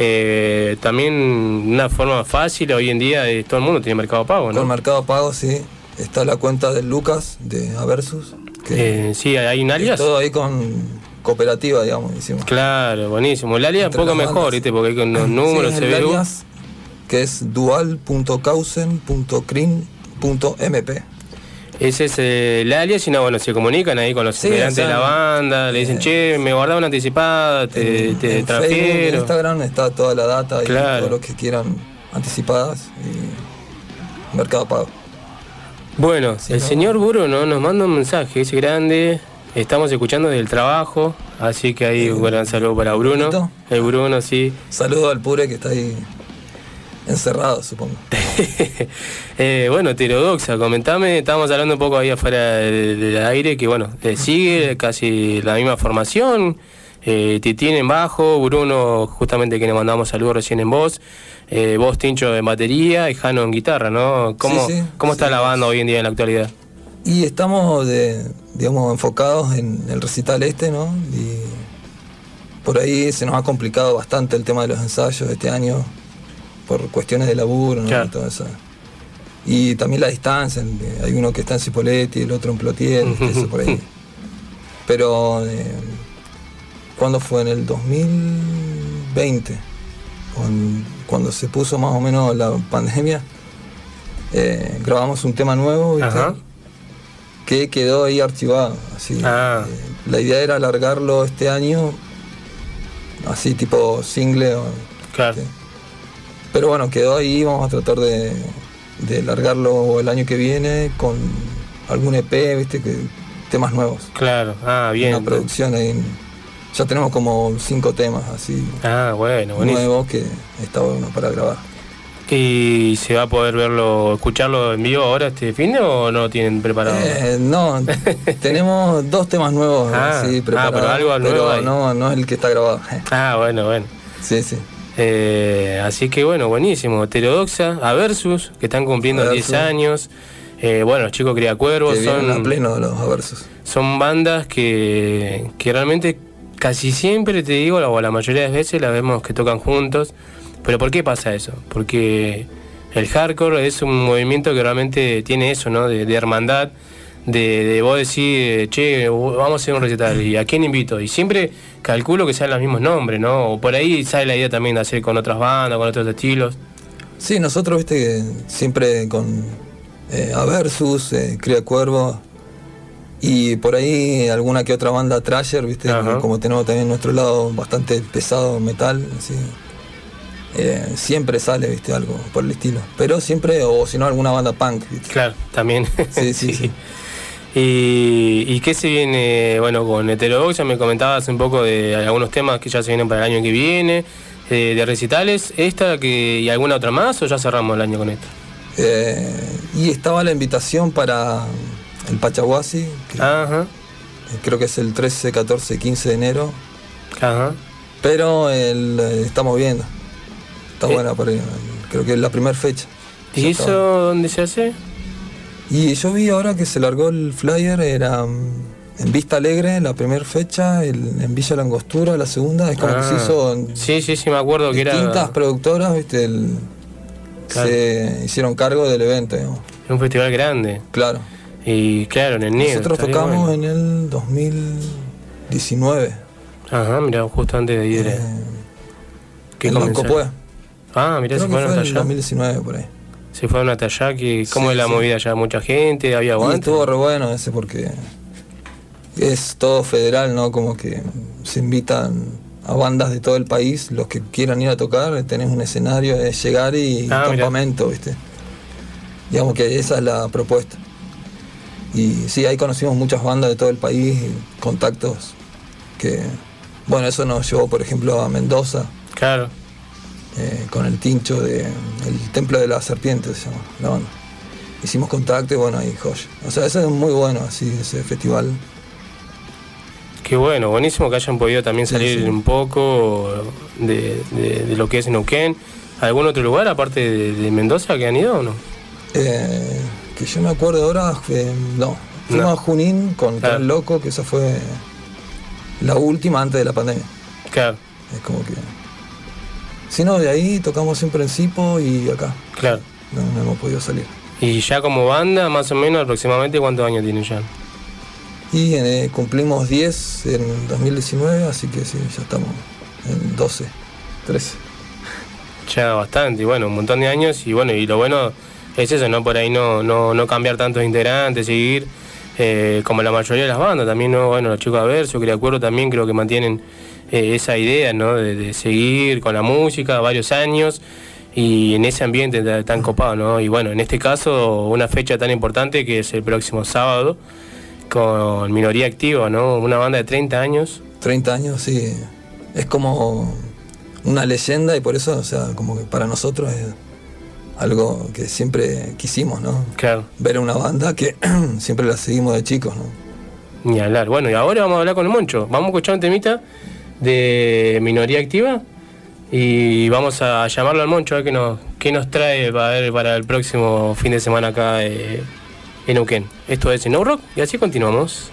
Eh, también una forma fácil hoy en día de todo el mundo tiene mercado pago, ¿no? Con Mercado Pago, sí. Está la cuenta de Lucas de Aversus. Que Eh, sí, hay un alias. Todo ahí con cooperativa, digamos, hicimos. Claro, buenísimo. El alias es un Entre poco mejor, bandas. ¿viste? Porque hay con los números Sí, se ve. que es dual.causen.crin.mp. Ese es eh, el alias y no, bueno, se comunican ahí con los Sí, integrantes o sea, de la banda, le dicen, che, me guardaba una anticipada, te, te en Facebook, en. Instagram está toda la data y Claro. todo lo que quieran anticipadas y Mercado Pago. Bueno, el no- señor Bruno nos manda un mensaje, es grande, estamos escuchando del trabajo, así que ahí un gran saludo para Bruno. El Bruno, sí. Saludo al Pure que está ahí encerrado, supongo. Eh, bueno, Heterodoxa, comentame, estábamos hablando un poco ahí afuera del, del aire, que bueno, eh, sigue casi la misma formación, eh, Titín en bajo, Bruno justamente que le mandamos saludos recién en voz, eh, vos Tincho en batería y Jano en guitarra, ¿no? ¿Cómo, Sí, sí, cómo está la banda hoy en día en la actualidad? Y estamos, de, digamos, enfocados en el recital este, ¿no? Y por ahí se nos ha complicado bastante el tema de los ensayos este año, por cuestiones de laburo, ¿no? Claro. Y todo eso. Y también la distancia, el- hay uno que está en Cipoletti, el otro en Plotier, ¿viste? eso por ahí. Pero, eh, ¿cuándo fue? En el 2020, con- cuando se puso más o menos la pandemia, eh, grabamos un tema nuevo, ¿viste? Ajá. que quedó ahí archivado. Así. Ah. Eh, la idea era alargarlo este año, así tipo single. o- Claro. Pero bueno, quedó ahí, vamos a tratar de, de largarlo el año que viene con algún EP, viste, que temas nuevos. Claro, ah, bien. Una producción ahí. ya tenemos como cinco temas así Ah, bueno, buenísimo. nuevos que está bueno para grabar. ¿Y se va a poder verlo, escucharlo en vivo ahora este fin de o no lo tienen preparado? Eh, no, tenemos dos temas nuevos Ah, así ah, preparados, pero algo nuevo hay. no, no es el que está grabado. Ah, bueno, bueno. Sí, sí. Eh, así que bueno, buenísimo. Heterodoxa, a Versus, que están cumpliendo A 10 Versus. años. Eh, bueno, los chicos Criacuervos Que vienen son, a pleno los aversos. son bandas que, que realmente casi siempre, te digo, o la mayoría de veces las vemos que tocan juntos. Pero ¿por qué pasa eso? Porque el hardcore es un movimiento que realmente tiene eso, ¿no? De, de hermandad, de, de vos decir, che, vamos a hacer un recital, ¿y a quién invito? Y siempre calculo que sean los mismos nombres, ¿no? O por ahí sale la idea también de hacer con otras bandas, con otros estilos. Sí, nosotros, viste, siempre con eh, Aversus, eh, Cría Cuervo y por ahí alguna que otra banda Trasher, viste, Ajá. como tenemos también nuestro lado bastante pesado, metal, así. Eh, siempre sale, viste, algo por el estilo. Pero siempre, o si no, alguna banda punk, viste. Claro, también. Sí, sí, sí. ¿Y, y qué se viene? Bueno, con Heterodoxa me comentabas un poco de algunos temas que ya se vienen para el año que viene, eh, de recitales, esta que, y alguna otra más, o ya cerramos el año con esto. Eh, y estaba la invitación para el Pachaguasi, Ajá, creo que es el 13, 14, 15 de enero. ajá. Pero el, eh, estamos viendo. Está Eh. buena por ahí. Creo que es la primera fecha. ¿Y Ya eso dónde se hace? Y yo vi ahora que se largó el flyer, era mm, en Vista Alegre la primera fecha, el- en Villa Langostura la segunda, es como que se Ah, hizo en Sí, sí, sí, me acuerdo que era. distintas productoras, viste, el- Claro. se hicieron cargo del evento, digamos. Es un festival grande. Claro. Y claro, en el NIE. Nosotros tocamos bueno. en el 2019, Ajá, mira, justo antes de ir. ¿Qué en comenzó? Loncopue. Ah, mirá, Creo se que fueron fue en hasta el allá. 2019 por ahí. Se fueron hasta allá, que, ¿cómo Sí, es la sí. movida allá? ¿Mucha gente? ¿Había Y aguante? estuvo re bueno ese porque es todo federal, ¿no? Como que se invitan a bandas de todo el país, los que quieran ir a tocar, tenés un escenario, es llegar y Ah, mirá. campamento, ¿viste? Digamos que esa es la propuesta. Y sí, ahí conocimos muchas bandas de todo el país, y contactos que, bueno, eso nos llevó, por ejemplo, a Mendoza. Claro. Eh, con el tincho de el Templo de la Serpiente se llama la banda. Hicimos contacto y bueno, ahí joya. O sea, eso es muy bueno, así, ese festival. Qué bueno, buenísimo que hayan podido también salir un poco de, de- de lo que es Neuquén. ¿Algún otro lugar aparte de, de Mendoza que han ido o no? Eh, que yo me acuerdo ahora, eh, no. Fuimos No. a Junín con Claro. Tren Loco, que esa fue la última antes de la pandemia. Claro. Es como que. Si no, de ahí tocamos siempre en Cipo y acá. Claro. No, no hemos podido salir. Y ya como banda, más o menos aproximadamente, ¿cuántos años tienen ya? Y eh, cumplimos 10 en 2019, así que sí, ya estamos en 12, 13. Ya bastante, y bueno, un montón de años y bueno, y lo bueno es eso, ¿no? Por ahí no, no, no cambiar tantos integrantes, seguir eh, como la mayoría de las bandas, también, ¿no? Bueno, los chicos Averso, que de acuerdo también creo que mantienen eh, esa idea, ¿no? De, de seguir con la música varios años y en ese ambiente tan, tan copado, ¿no? Y bueno, en este caso, una fecha tan importante que es el próximo sábado con Minoría Activa, ¿no? Una banda de 30 años. 30 años, sí. Es como una leyenda y por eso, o sea, como que para nosotros es algo que siempre quisimos, ¿no? Claro. Ver una banda que siempre la seguimos de chicos, ¿no? Ni hablar. Bueno, y ahora vamos a hablar con el Moncho. Vamos a escuchar un temita de Minoría Activa y vamos a llamarlo al Moncho a ver qué nos, qué nos trae para, para el próximo fin de semana acá eh, en Neuquén. Esto es No Rock y así continuamos.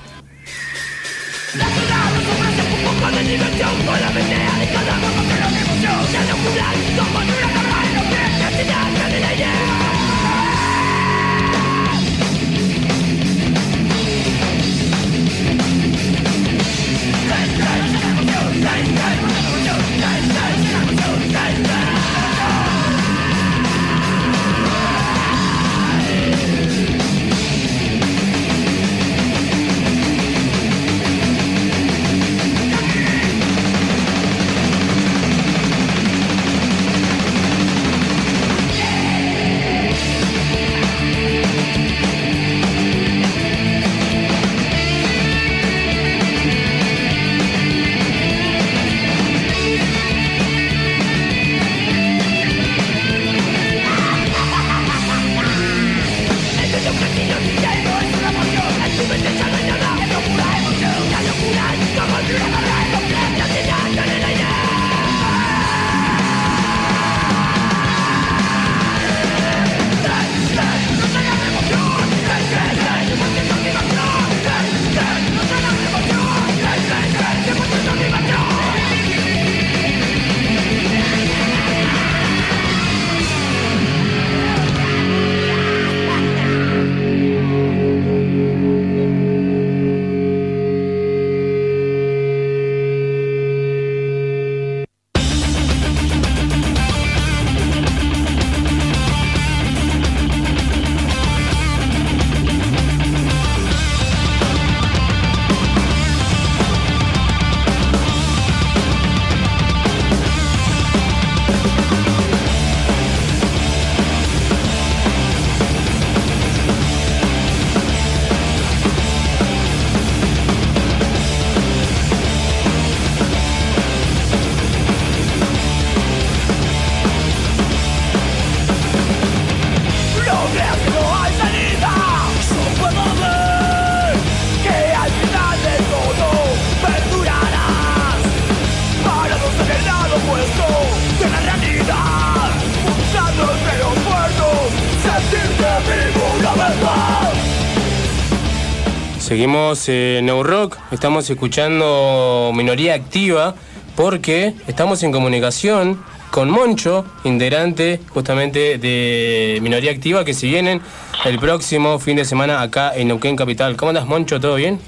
Seguimos en No Rock, estamos escuchando Minoría Activa porque estamos en comunicación con Moncho, integrante justamente de Minoría Activa, que se vienen el próximo fin de semana acá en Neuquén Capital. ¿Cómo andas, Moncho? ¿Todo bien?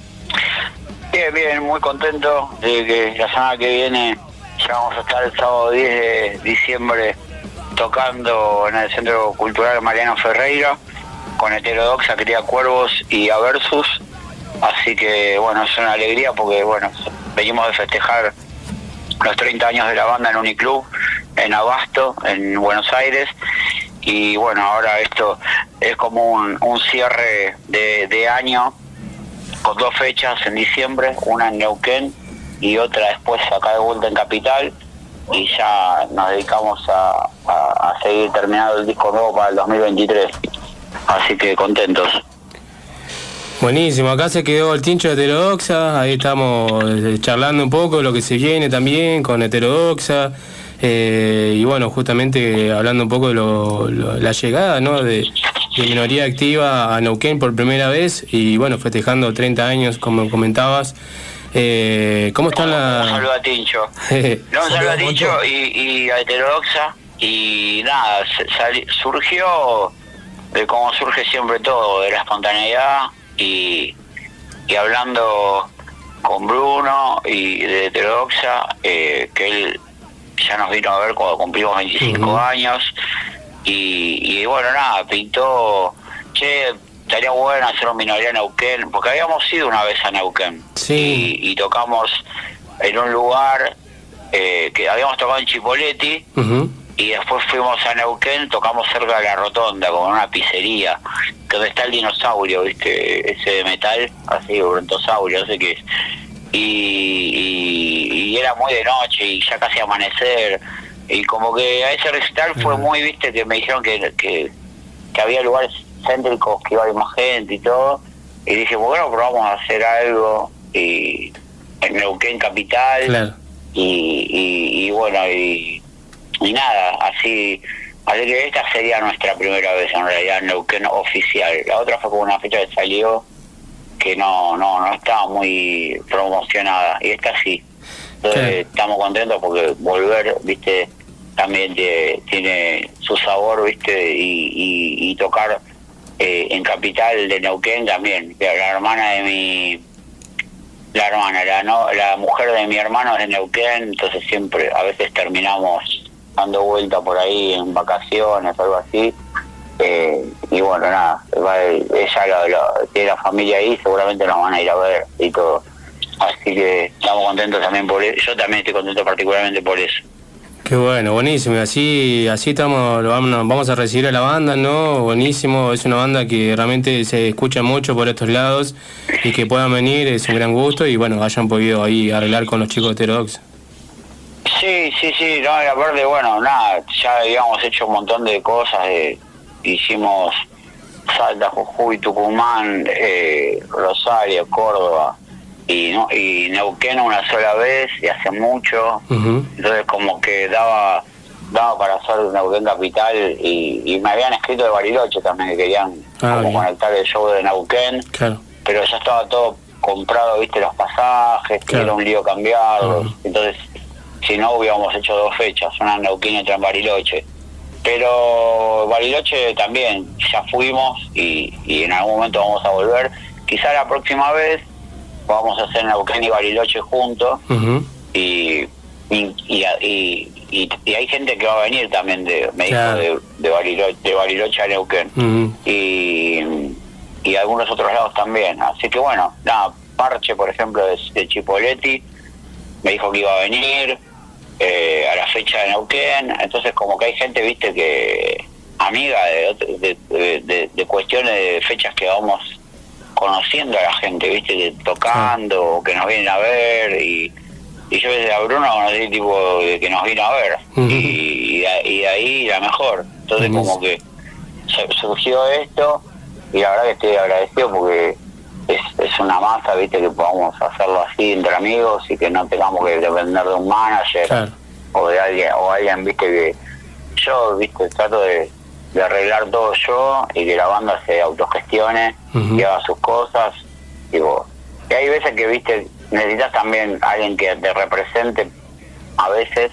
Bien, bien, muy contento de que la semana que viene ya vamos a estar el sábado 10 de diciembre tocando en el Centro Cultural Mariano Ferreira con Heterodoxa, Cría Cuervos y Aversus. Así que bueno, es una alegría porque bueno, venimos de festejar los 30 años de la banda en Uniclub, en Abasto, en Buenos Aires. Y bueno, ahora esto es como un, un cierre de, de año con dos fechas en diciembre, una en Neuquén y otra después acá de vuelta en Capital. Y ya nos dedicamos a, a- a seguir terminando el disco nuevo para el 2023. Así que contentos. Buenísimo, acá se quedó el tincho de heterodoxa, ahí estamos eh, charlando un poco de lo que se viene también con heterodoxa. eh, y bueno, justamente hablando un poco de lo- lo- la llegada ¿no? de, de minoría activa a Neuquén por primera vez y bueno, festejando 30 años, como comentabas. Eh, ¿Cómo están Un la...? saludo a Tincho. No, un saludo a Tincho y, y a Heterodoxa. Y nada, se- sali- surgió de cómo surge siempre todo, de la espontaneidad y, y hablando con Bruno y de Heterodoxa, eh, que él ya nos vino a ver cuando cumplimos 25 años. Y, y bueno, nada, pintó, che, estaría bueno hacer un minoría en Neuquén, porque habíamos ido una vez a Neuquén Sí. y, y tocamos en un lugar eh, que habíamos tocado en Chipoleti Ujú. Y después fuimos a Neuquén, tocamos cerca de la rotonda, como en una pizzería, que donde está el dinosaurio, ¿viste? Ese de metal, así, brontosaurio, no sé qué es. Y, y- y era muy de noche y ya casi amanecer. Y como que a ese recital fue muy, viste, que me dijeron que, que, que había lugares céntricos que iba a haber más gente y todo. Y dije, bueno, probamos a hacer algo y en Neuquén Capital Claro. y, y, y bueno y, y nada así así que esta sería nuestra primera vez en realidad en Neuquén oficial. La otra fue como una fecha que salió que no no no estaba muy promocionada y esta sí. Entonces estamos contentos porque volver viste también te- tiene su sabor viste y, y, y tocar eh, en capital de Neuquén también. La hermana de mi la hermana, la, no, la mujer de mi hermano es de Neuquén, entonces siempre, a veces terminamos dando vuelta por ahí en vacaciones algo así. Eh, y bueno, nada, ella lo- lo- tiene la familia ahí, seguramente nos van a ir a ver y todo. Así que estamos contentos también por eso. Yo también estoy contento particularmente por eso. Qué bueno, buenísimo. Así, así estamos, vamos, vamos a recibir a la banda, ¿no? Buenísimo. Es una banda que realmente se escucha mucho por estos lados y que puedan venir es un gran gusto y bueno, hayan podido ahí arreglar con los chicos de heterodox. Sí, sí, sí, no, y aparte, bueno, nada, ya habíamos hecho un montón de cosas, eh, hicimos Salta, Jujuy, Tucumán, eh, Rosario, Córdoba y, no, y Neuquén una sola vez y hace mucho, entonces como que daba daba para hacer Neuquén Capital y, y me habían escrito de Bariloche también que querían Ah, como conectar el show de Neuquén Claro. pero ya estaba todo comprado, viste, los pasajes, que era un lío cambiarlos. Entonces, si no, hubiéramos hecho dos fechas, una en Neuquén y otra en Bariloche. Pero Bariloche también, ya fuimos y, y en algún momento vamos a volver. Quizá la próxima vez vamos a hacer Neuquén y Bariloche juntos y, y, y, y- y- y hay gente que va a venir también, de, me Claro. dijo, de, de, Bariloche, de Bariloche a Neuquén y, y algunos otros lados también. Así que bueno, nada, Parche, por ejemplo, de, de Chipoletti, me dijo que iba a venir eh, a la fecha de Neuquén. Entonces, como que hay gente, viste, que amiga de, de, de- de- de cuestiones de fechas que vamos conociendo a la gente, viste, de- tocando, o que nos vienen a ver. Y, y yo desde a Bruno conocí, tipo, de que nos vino a ver. Y, y de- y de ahí la mejor. Entonces, como que surgió esto y la verdad que estoy agradecido porque es, es una masa, viste, que podamos hacerlo así entre amigos y que no tengamos que depender de un manager Claro. o de alguien, o alguien, viste, que yo, viste, trato de, de arreglar todo yo y que la banda se autogestione y haga sus cosas. Digo, y hay veces que, viste, necesitas también alguien que te represente a veces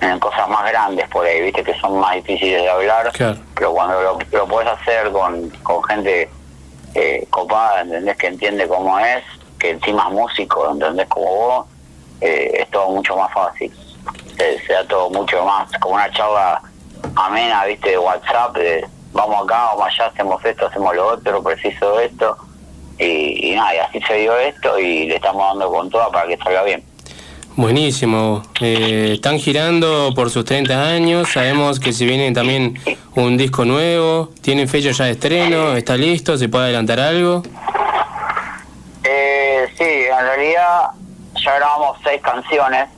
en cosas más grandes por ahí, viste, que son más difíciles de hablar Claro. pero cuando lo, lo puedes hacer con, con gente eh, copada, ¿entendés? Que entiende cómo es, que encima es músico, ¿entendés? Como vos, eh, es todo mucho más fácil. Se, da todo mucho más, como una charla amena, viste, de WhatsApp, de vamos acá, vamos allá, hacemos esto, hacemos lo otro, preciso esto. Y, y nada, y así se dio esto y le estamos dando con toda para que salga bien. Buenísimo. Eh, están girando por sus 30 años. Sabemos que si viene también un disco nuevo, tienen fecha ya de estreno, está listo, se puede adelantar algo. Eh, sí, en realidad ya grabamos seis canciones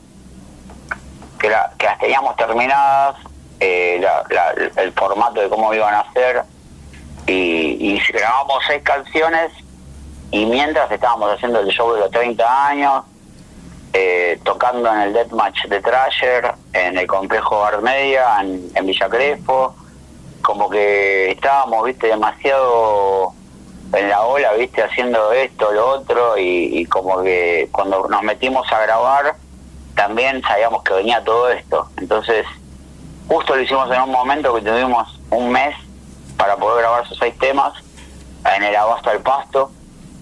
que, la- que las teníamos terminadas, eh, la- la- el formato de cómo iban a ser, y, y grabamos seis canciones y mientras estábamos haciendo el show de los 30 años, eh, tocando en el Deathmatch de Trasher, en el complejo Art Media, en, en Villa Crespo, como que estábamos, viste, demasiado en la ola, viste, haciendo esto, lo otro, y, y como que cuando nos metimos a grabar, también sabíamos que venía todo esto. Entonces, justo lo hicimos en un momento que tuvimos un mes para poder grabar esos seis temas en el Abasto al Pasto,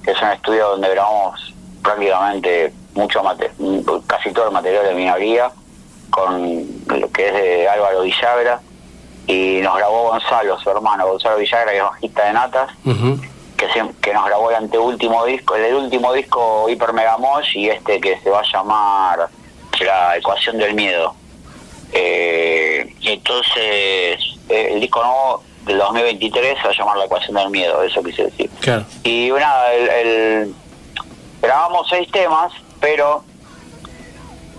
que es un estudio donde grabamos prácticamente mucho mate- casi todo el material de minoría, con lo que es de Álvaro Villagra, y nos grabó Gonzalo, su hermano, Gonzalo Villagra, que es bajista de Natas, que, se- que nos grabó el anteúltimo disco, el último disco Hiper Mega Mosh y este que se va a llamar La Ecuación del Miedo. Eh, entonces, eh, el disco nuevo del 2023 se va a llamar La Ecuación del Miedo, eso quise decir. Claro. Y nada, el, el- grabamos seis temas, pero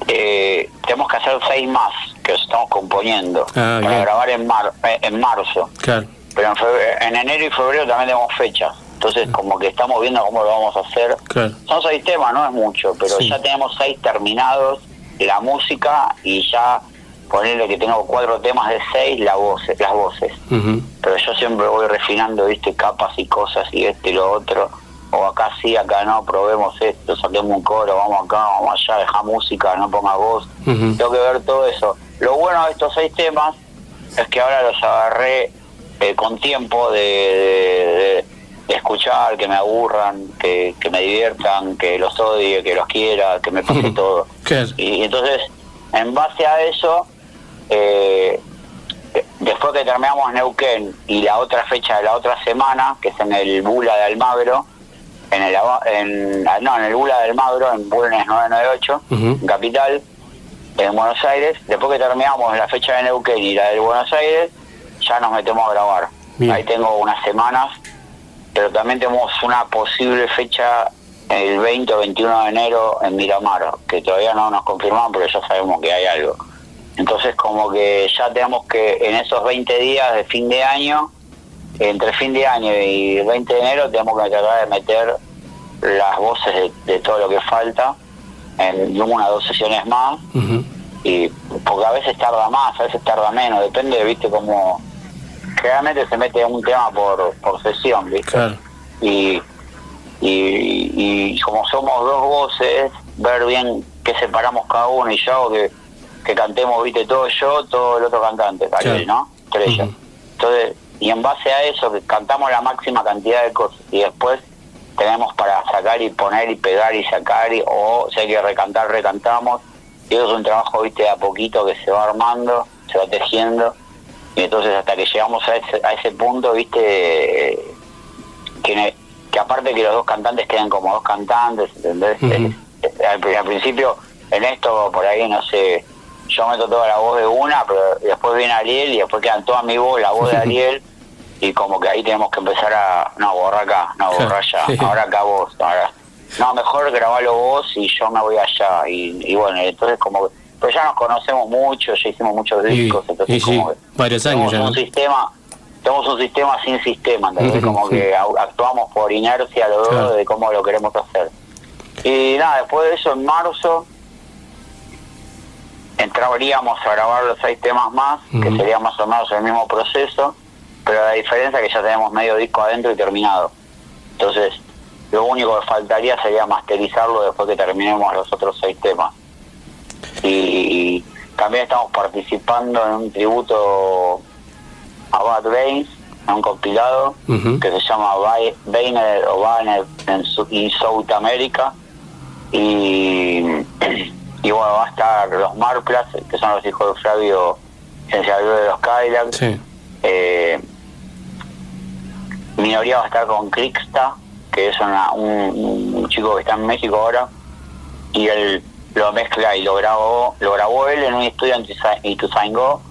eh, tenemos que hacer seis más que estamos componiendo Ah, para bien. grabar en, mar, eh, en marzo. Claro. Pero en, febrero- en enero y febrero también tenemos fechas. Entonces, como que estamos viendo cómo lo vamos a hacer. Claro. Son seis temas, no es mucho, pero Sí. ya tenemos seis terminados, la música y ya ponerle que tengo cuatro temas de seis, la voces, las voces. Pero yo siempre voy refinando, viste, capas y cosas y este y lo otro. O acá sí, acá no, probemos esto, saquemos un coro, vamos acá, vamos allá, deja música, no ponga voz. Tengo que ver todo eso. Lo bueno de estos seis temas es que ahora los agarré eh, con tiempo de, de- de escuchar, que me aburran, que, que me diviertan, que los odie, que los quiera, que me pase todo. Claro. Y entonces, en base a eso, eh, de- después que terminamos Neuquén y la otra fecha de la otra semana, que es en el Bula de Almagro, en el, en, ah, no, en el Bula de Almagro, en Bulnes 998, Ujú. en Capital, en Buenos Aires, después que terminamos la fecha de Neuquén y la de Buenos Aires, ya nos metemos a grabar. Bien. Ahí tengo unas semanas, pero también tenemos una posible fecha el 20 o 21 de enero en Miramar, que todavía no nos confirman, pero ya sabemos que hay algo. Entonces como que ya tenemos que en esos 20 días de fin de año, entre fin de año y el 20 de enero, tenemos que tratar de meter las voces de, de todo lo que falta en una o dos sesiones más y porque a veces tarda más, a veces tarda menos, depende, viste, como generalmente se mete un tema por, por sesión, viste, Claro. y, y, y como somos dos voces, ver bien qué separamos cada uno y yo hago que, que cantemos, viste, todo yo, todo el otro cantante, Claro. ¿no? Estrella. Entonces, y en base a eso, que cantamos la máxima cantidad de cosas y después tenemos para sacar y poner y pegar y sacar, y, o si hay que recantar, recantamos. Y eso es un trabajo, viste, de a poquito que se va armando, se va tejiendo. Y entonces hasta que llegamos a ese, a ese punto, viste, que, aparte que los dos cantantes queden como dos cantantes, ¿entendés? Eh, al, al principio, en esto, por ahí, no sé, yo meto toda la voz de una, pero después viene Ariel y después quedan toda mi voz, la voz de Ariel, y como que ahí tenemos que empezar a, no, borra acá, no, borra allá, ahora acá vos, ahora, no, mejor grabalo vos y yo me voy allá, y, y bueno, entonces como que, pero ya nos conocemos mucho, ya hicimos muchos Y, discos, entonces y sí, como que varios años ya. un sistema tenemos un sistema sin sistema. Ujú, como sí. que actuamos por inercia dos Claro. de cómo lo queremos hacer y nada después de eso en marzo entraríamos a grabar los seis temas más que sería más o menos el mismo proceso pero la diferencia es que ya tenemos medio disco adentro y terminado entonces lo único que faltaría sería masterizarlo después que terminemos los otros seis temas y también estamos participando en un tributo a Bad Brains, en un compilado que se llama Ba- Bainer o Banner en South America y, y bueno va a estar los Marplas que son los hijos de Flavio se habló de los Kylax. Sí. Eh, minoría va a estar con Crixta, que es una- un, chico que está en México ahora, y él lo mezcla y lo grabó, lo grabó él en un estudio en Ituzaingó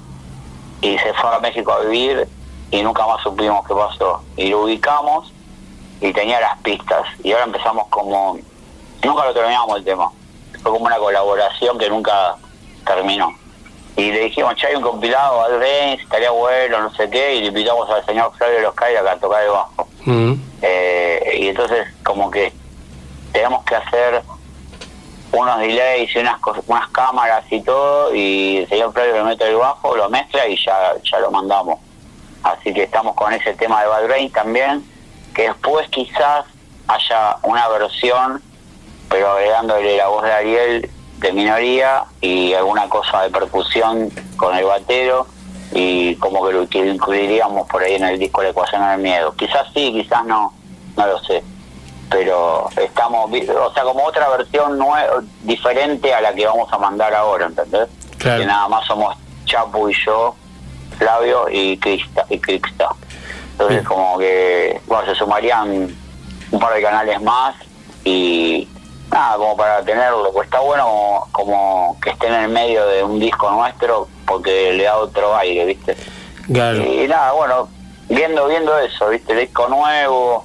y se fue a México a vivir y nunca más supimos qué pasó. Y lo ubicamos y tenía las pistas y ahora empezamos como, nunca lo terminamos el tema, fue como una colaboración que nunca terminó. Y le dijimos, che, hay un compilado, Al Reigns, estaría bueno, no sé qué, y le invitamos al señor Flavio de los Cairas a tocar el bajo. Mm. Eh, y entonces como que tenemos que hacer unos delays y unas unas cámaras y todo y el señor Flavio le mete el bajo, lo mezcla y ya, ya lo mandamos. Así que estamos con ese tema de Bad Brain también, que después quizás haya una versión, pero agregándole la voz de Ariel de minoría y alguna cosa de percusión con el batero y como que lo que incluiríamos por ahí en el disco La ecuación del miedo. Quizás sí, quizás no, no lo sé. Pero estamos, o sea, como otra versión diferente a la que vamos a mandar ahora, ¿entendés? Claro. Que nada más somos Chapu y yo, Flavio y Crista. Y Crista. Entonces como que, bueno, se sumarían un par de canales más y nada, como para tenerlo. Pues está bueno como, como que esté en el medio de un disco nuestro porque le da otro aire, ¿viste? Claro. Y nada, bueno, viendo viendo eso, ¿viste? El disco nuevo,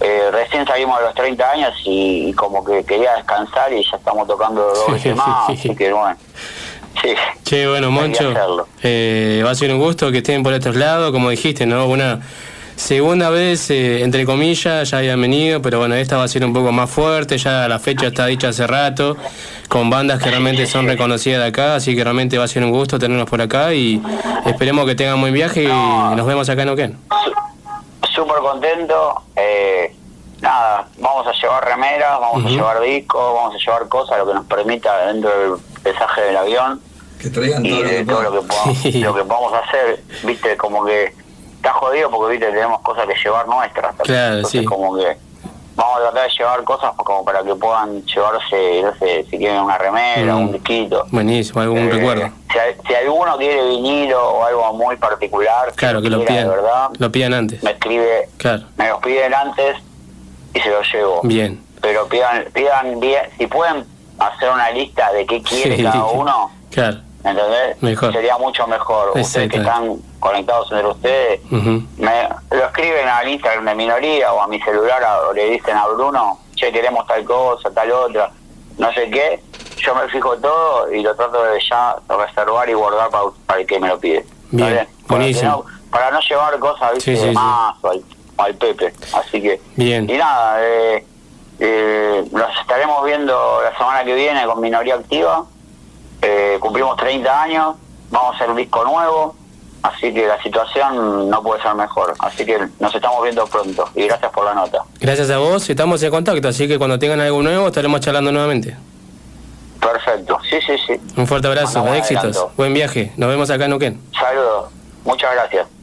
eh, recién salimos de los 30 años y, y como que quería descansar y ya estamos tocando dos veces más, así que bueno. Sí, Che, bueno, Moncho, eh, va a ser un gusto que estén por estos lados, como dijiste, ¿no? Una segunda vez, eh, entre comillas, ya habían venido, pero bueno, esta va a ser un poco más fuerte, ya la fecha está dicha hace rato, con bandas que realmente son reconocidas de acá, así que realmente va a ser un gusto tenerlos por acá y esperemos que tengan buen viaje y nos vemos acá en Oquén. súper contento. Eh, nada, vamos a llevar remeras, vamos a llevar discos, vamos a llevar cosas, lo que nos permita dentro del pesaje del avión. Que traigan y todo lo de que todo lo que, podamos, lo que podamos hacer, viste, como que está jodido porque viste tenemos cosas que llevar nuestras. Claro, Entonces, sí. como que vamos a tratar de llevar cosas como para que puedan llevarse, no sé, si quieren una remera, Mm. un disquito. Buenísimo, algún Eh, recuerdo. Si, si alguno quiere vinilo o algo muy particular, Claro, que lo quiera de pidan, verdad, lo pidan antes. me escribe, Claro, me los piden antes y se los llevo. bien. Pero pidan, pidan bien, si pueden hacer una lista de qué quiere Sí. cada uno, Claro, ¿entendés? Mejor. Sería mucho mejor. Ustedes que Exacto. están conectados entre ustedes, me lo escriben al Instagram de minoría o a mi celular o le dicen a Bruno, che, queremos tal cosa, tal otra, no sé qué. Yo me fijo todo y lo trato de ya reservar y guardar para, para el que me lo pide. ¿Está Bien, Para, que buenísimo. no- para no llevar cosas ¿viste? Sí, sí, de sí. más o al, al Pepe. Así que, Bien. y nada, eh, eh, nos estaremos viendo la semana que viene con Minoría Activa. Eh, cumplimos 30 años, vamos a hacer un disco nuevo, así que la situación no puede ser mejor. Así que nos estamos viendo pronto y gracias por la nota. Gracias a vos, estamos en contacto, así que cuando tengan algo nuevo estaremos charlando nuevamente. Perfecto, sí, sí, sí. Un fuerte abrazo, éxitos, adelanto. buen viaje, nos vemos acá en Uquén. Saludos, muchas gracias.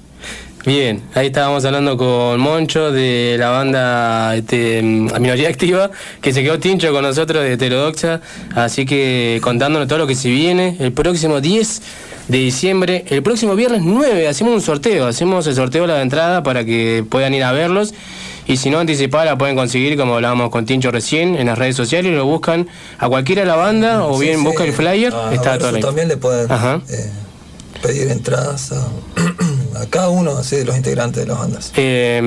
Bien, ahí estábamos hablando con Moncho de la banda este, mm, Minoría Activa, que se quedó tincho con nosotros de Heterodoxa, así que contándonos todo lo que se viene. El próximo 10 de diciembre, el próximo viernes 9, hacemos un sorteo, hacemos el sorteo de la entrada para que puedan ir a verlos. Y si no anticipada la pueden conseguir, como hablábamos con Tincho recién, en las redes sociales, lo buscan a cualquiera de la banda o Sí, bien sí. busca el flyer, A- a está info. también le pueden eh, pedir entradas a, a cada uno así, de los integrantes de las bandas. Eh,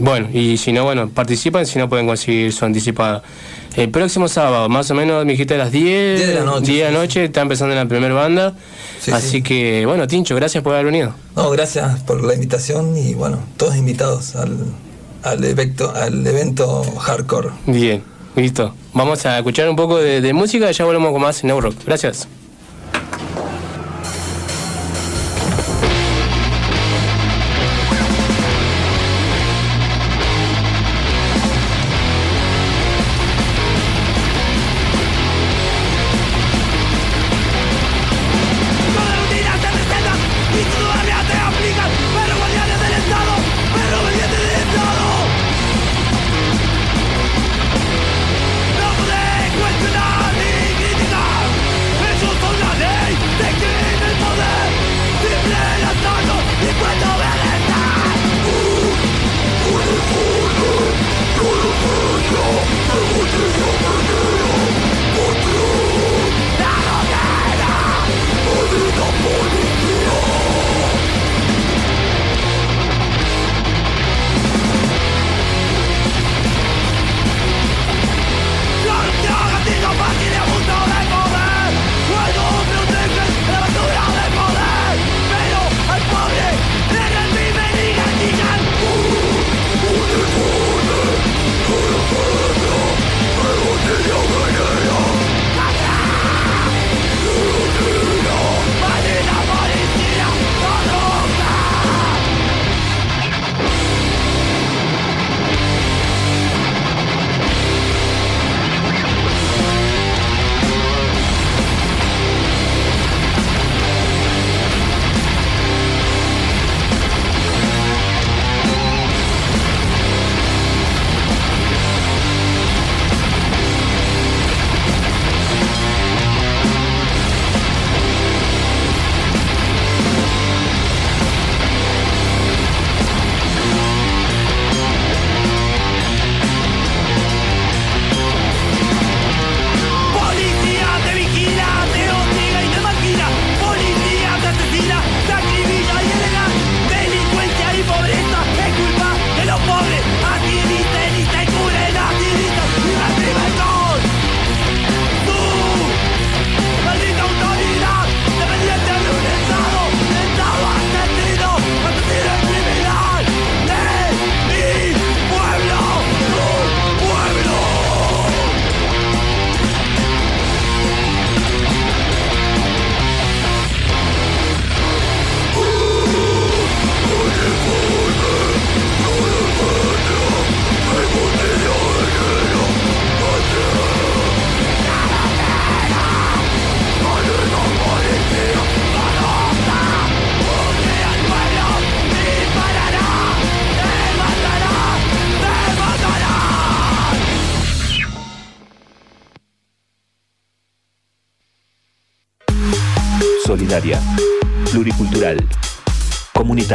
bueno, y si no, bueno, participan, si no pueden conseguir su anticipada. El próximo sábado, más o menos, me dijiste a las 10, 10 de la noche, 10 de la noche, está empezando la primera banda. Así que, bueno, Tincho, gracias por haber venido. No, gracias por la invitación y bueno, todos invitados al, al, evento, al evento hardcore. Bien, listo. Vamos a escuchar un poco de, de música y ya volvemos con más en Eurock. Gracias.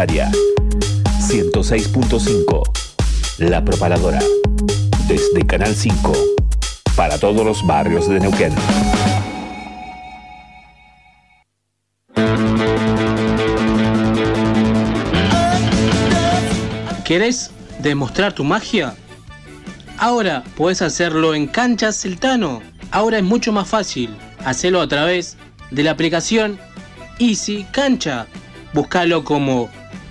Comunitaria. 106.5 La Propaladora. Desde Canal 5. Para todos los barrios de Neuquén. ¿Querés demostrar tu magia? Ahora puedes hacerlo en Canchas Celtano. Ahora es mucho más fácil. Hacelo a través de la aplicación Easy Cancha. Búscalo como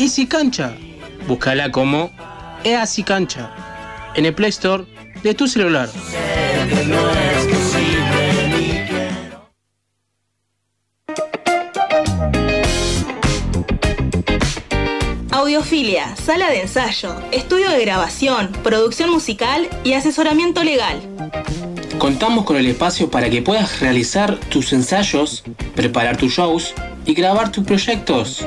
Easy Cancha. Búscala como Easy Cancha en el Play Store de tu celular. Audiofilia, sala de ensayo, estudio de grabación, producción musical y asesoramiento legal. Contamos con el espacio para que puedas realizar tus ensayos, preparar tus shows y grabar tus proyectos.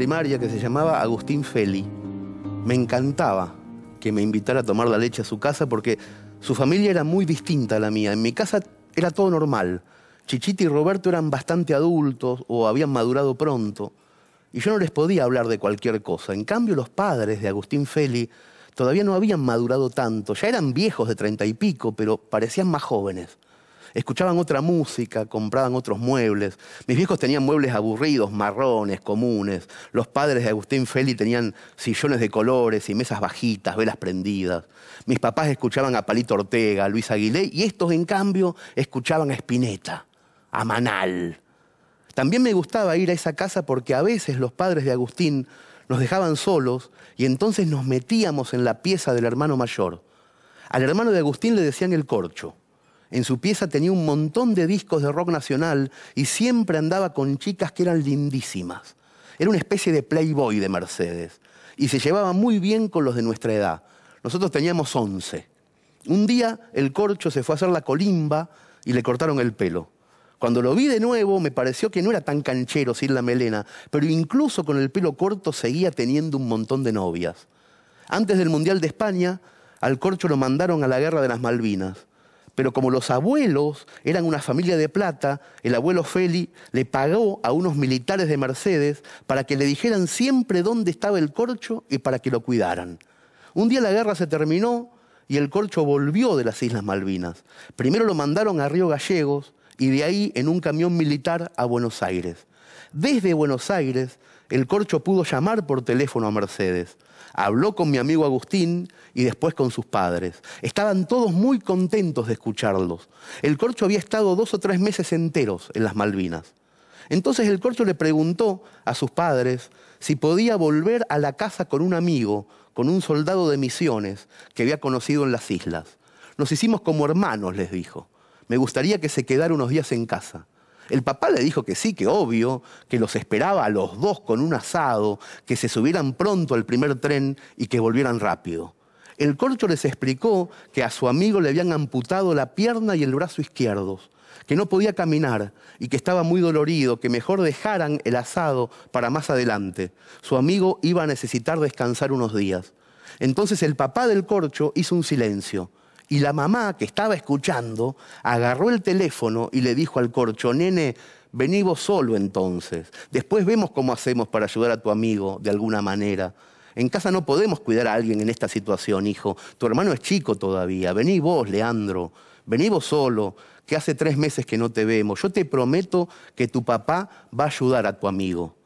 Primaria que se llamaba Agustín Feli. Me encantaba que me invitara a tomar la leche a su casa porque su familia era muy distinta a la mía. En mi casa era todo normal. Chichita y Roberto eran bastante adultos o habían madurado pronto. Y yo no les podía hablar de cualquier cosa. En cambio, los padres de Agustín Feli todavía no habían madurado tanto. Ya eran viejos de treinta y pico, pero parecían más jóvenes. Escuchaban otra música, compraban otros muebles. Mis viejos tenían muebles aburridos, marrones, comunes. Los padres de Agustín Feli tenían sillones de colores y mesas bajitas, velas prendidas. Mis papás escuchaban a Palito Ortega, a Luis Aguilé, y estos, en cambio, escuchaban a Spinetta, a Manal. También me gustaba ir a esa casa porque a veces los padres de Agustín nos dejaban solos y entonces nos metíamos en la pieza del hermano mayor. Al hermano de Agustín le decían el corcho. En su pieza tenía un montón de discos de rock nacional y siempre andaba con chicas que eran lindísimas. Era una especie de playboy de Mercedes y se llevaba muy bien con los de nuestra edad. Nosotros teníamos 11. Un día el corcho se fue a hacer la colimba y le cortaron el pelo. Cuando lo vi de nuevo me pareció que no era tan canchero sin la melena, pero incluso con el pelo corto seguía teniendo un montón de novias. Antes del Mundial de España, al corcho lo mandaron a la Guerra de las Malvinas. Pero como los abuelos eran una familia de plata, el abuelo Feli le pagó a unos militares de Mercedes para que le dijeran siempre dónde estaba el corcho y para que lo cuidaran. Un día la guerra se terminó y el corcho volvió de las Islas Malvinas. Primero lo mandaron a Río Gallegos y de ahí en un camión militar a Buenos Aires. Desde Buenos Aires, el corcho pudo llamar por teléfono a Mercedes. Habló con mi amigo Agustín y después con sus padres. Estaban todos muy contentos de escucharlos. El corcho había estado dos o tres meses enteros en las Malvinas. Entonces el corcho le preguntó a sus padres si podía volver a la casa con un amigo, con un soldado de misiones que había conocido en las islas. Nos hicimos como hermanos, les dijo. Me gustaría que se quedara unos días en casa. El papá le dijo que sí, que obvio, que los esperaba a los dos con un asado, que se subieran pronto al primer tren y que volvieran rápido. El corcho les explicó que a su amigo le habían amputado la pierna y el brazo izquierdos, que no podía caminar y que estaba muy dolorido, que mejor dejaran el asado para más adelante. Su amigo iba a necesitar descansar unos días. Entonces el papá del corcho hizo un silencio y la mamá, que estaba escuchando, agarró el teléfono y le dijo al corcho, nene, vení vos solo entonces. Después vemos cómo hacemos para ayudar a tu amigo de alguna manera. En casa no podemos cuidar a alguien en esta situación, hijo. Tu hermano es chico todavía. Vení vos, Leandro. Vení vos solo, que hace tres meses que no te vemos. Yo te prometo que tu papá va a ayudar a tu amigo.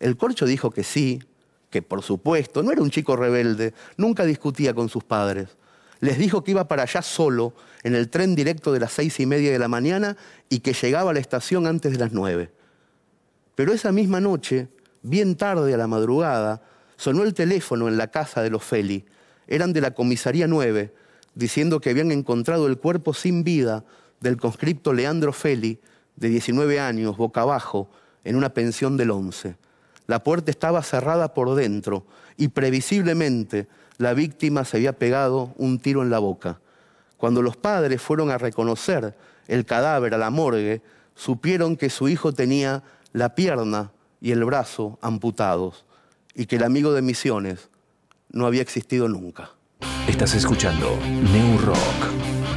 El corcho dijo que sí, que por supuesto, no era un chico rebelde, nunca discutía con sus padres les dijo que iba para allá solo en el tren directo de las seis y media de la mañana y que llegaba a la estación antes de las nueve. Pero esa misma noche, bien tarde a la madrugada, sonó el teléfono en la casa de los Feli. Eran de la comisaría 9, diciendo que habían encontrado el cuerpo sin vida del conscripto Leandro Feli, de 19 años, boca abajo, en una pensión del 11. La puerta estaba cerrada por dentro y previsiblemente la víctima se había pegado un tiro en la boca. Cuando los padres fueron a reconocer el cadáver a la morgue, supieron que su hijo tenía la pierna y el brazo amputados y que el amigo de Misiones no había existido nunca. Estás escuchando New Rock.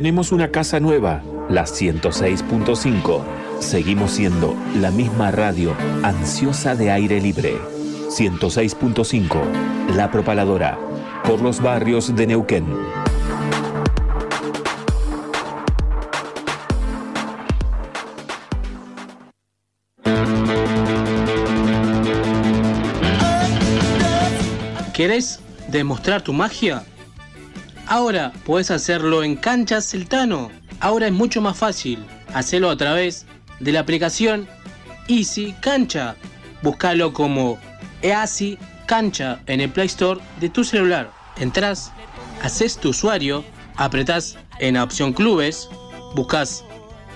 Tenemos una casa nueva, la 106.5. Seguimos siendo la misma radio ansiosa de aire libre. 106.5, La Propaladora, por los barrios de Neuquén. ¿Querés demostrar tu magia? Ahora puedes hacerlo en Canchas Celtano. Ahora es mucho más fácil. Hacelo a través de la aplicación Easy Cancha. Búscalo como Easy Cancha en el Play Store de tu celular. Entrás, haces tu usuario, apretás en la opción Clubes, buscas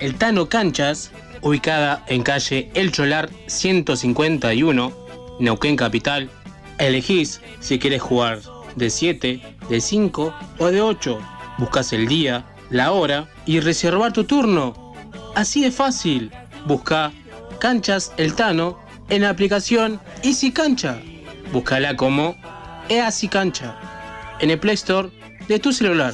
el Tano Canchas, ubicada en calle El Cholar 151, Neuquén Capital. Elegís si quieres jugar de 7, de 5 o de 8. Buscas el día, la hora y reservar tu turno. Así de fácil. Busca Canchas El Tano en la aplicación Easy Cancha. Búscala como Easy Cancha en el Play Store de tu celular.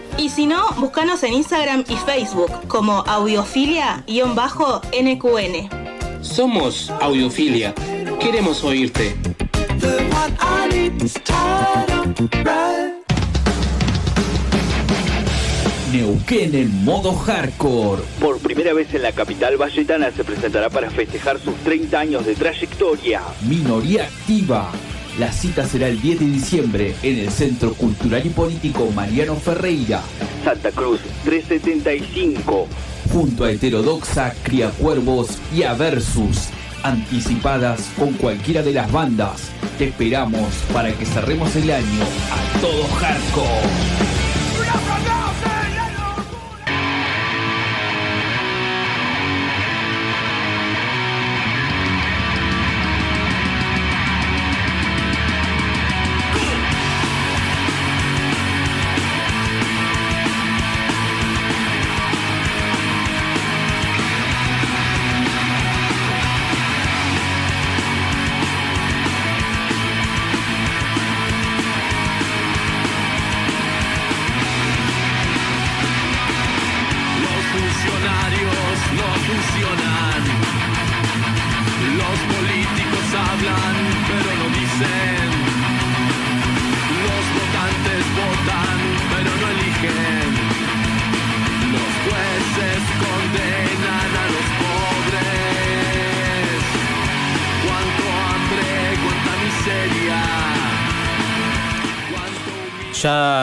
Y si no, búscanos en Instagram y Facebook como audiofilia-nqn. Somos Audiofilia. Queremos oírte. Neuquén en modo hardcore. Por primera vez en la capital valletana se presentará para festejar sus 30 años de trayectoria. Minoría activa. La cita será el 10 de diciembre en el Centro Cultural y Político Mariano Ferreira, Santa Cruz 375. junto a Heterodoxa, Criacuervos y a Versus. Anticipadas con cualquiera de las bandas. Te esperamos para que cerremos el año a todo hardcore.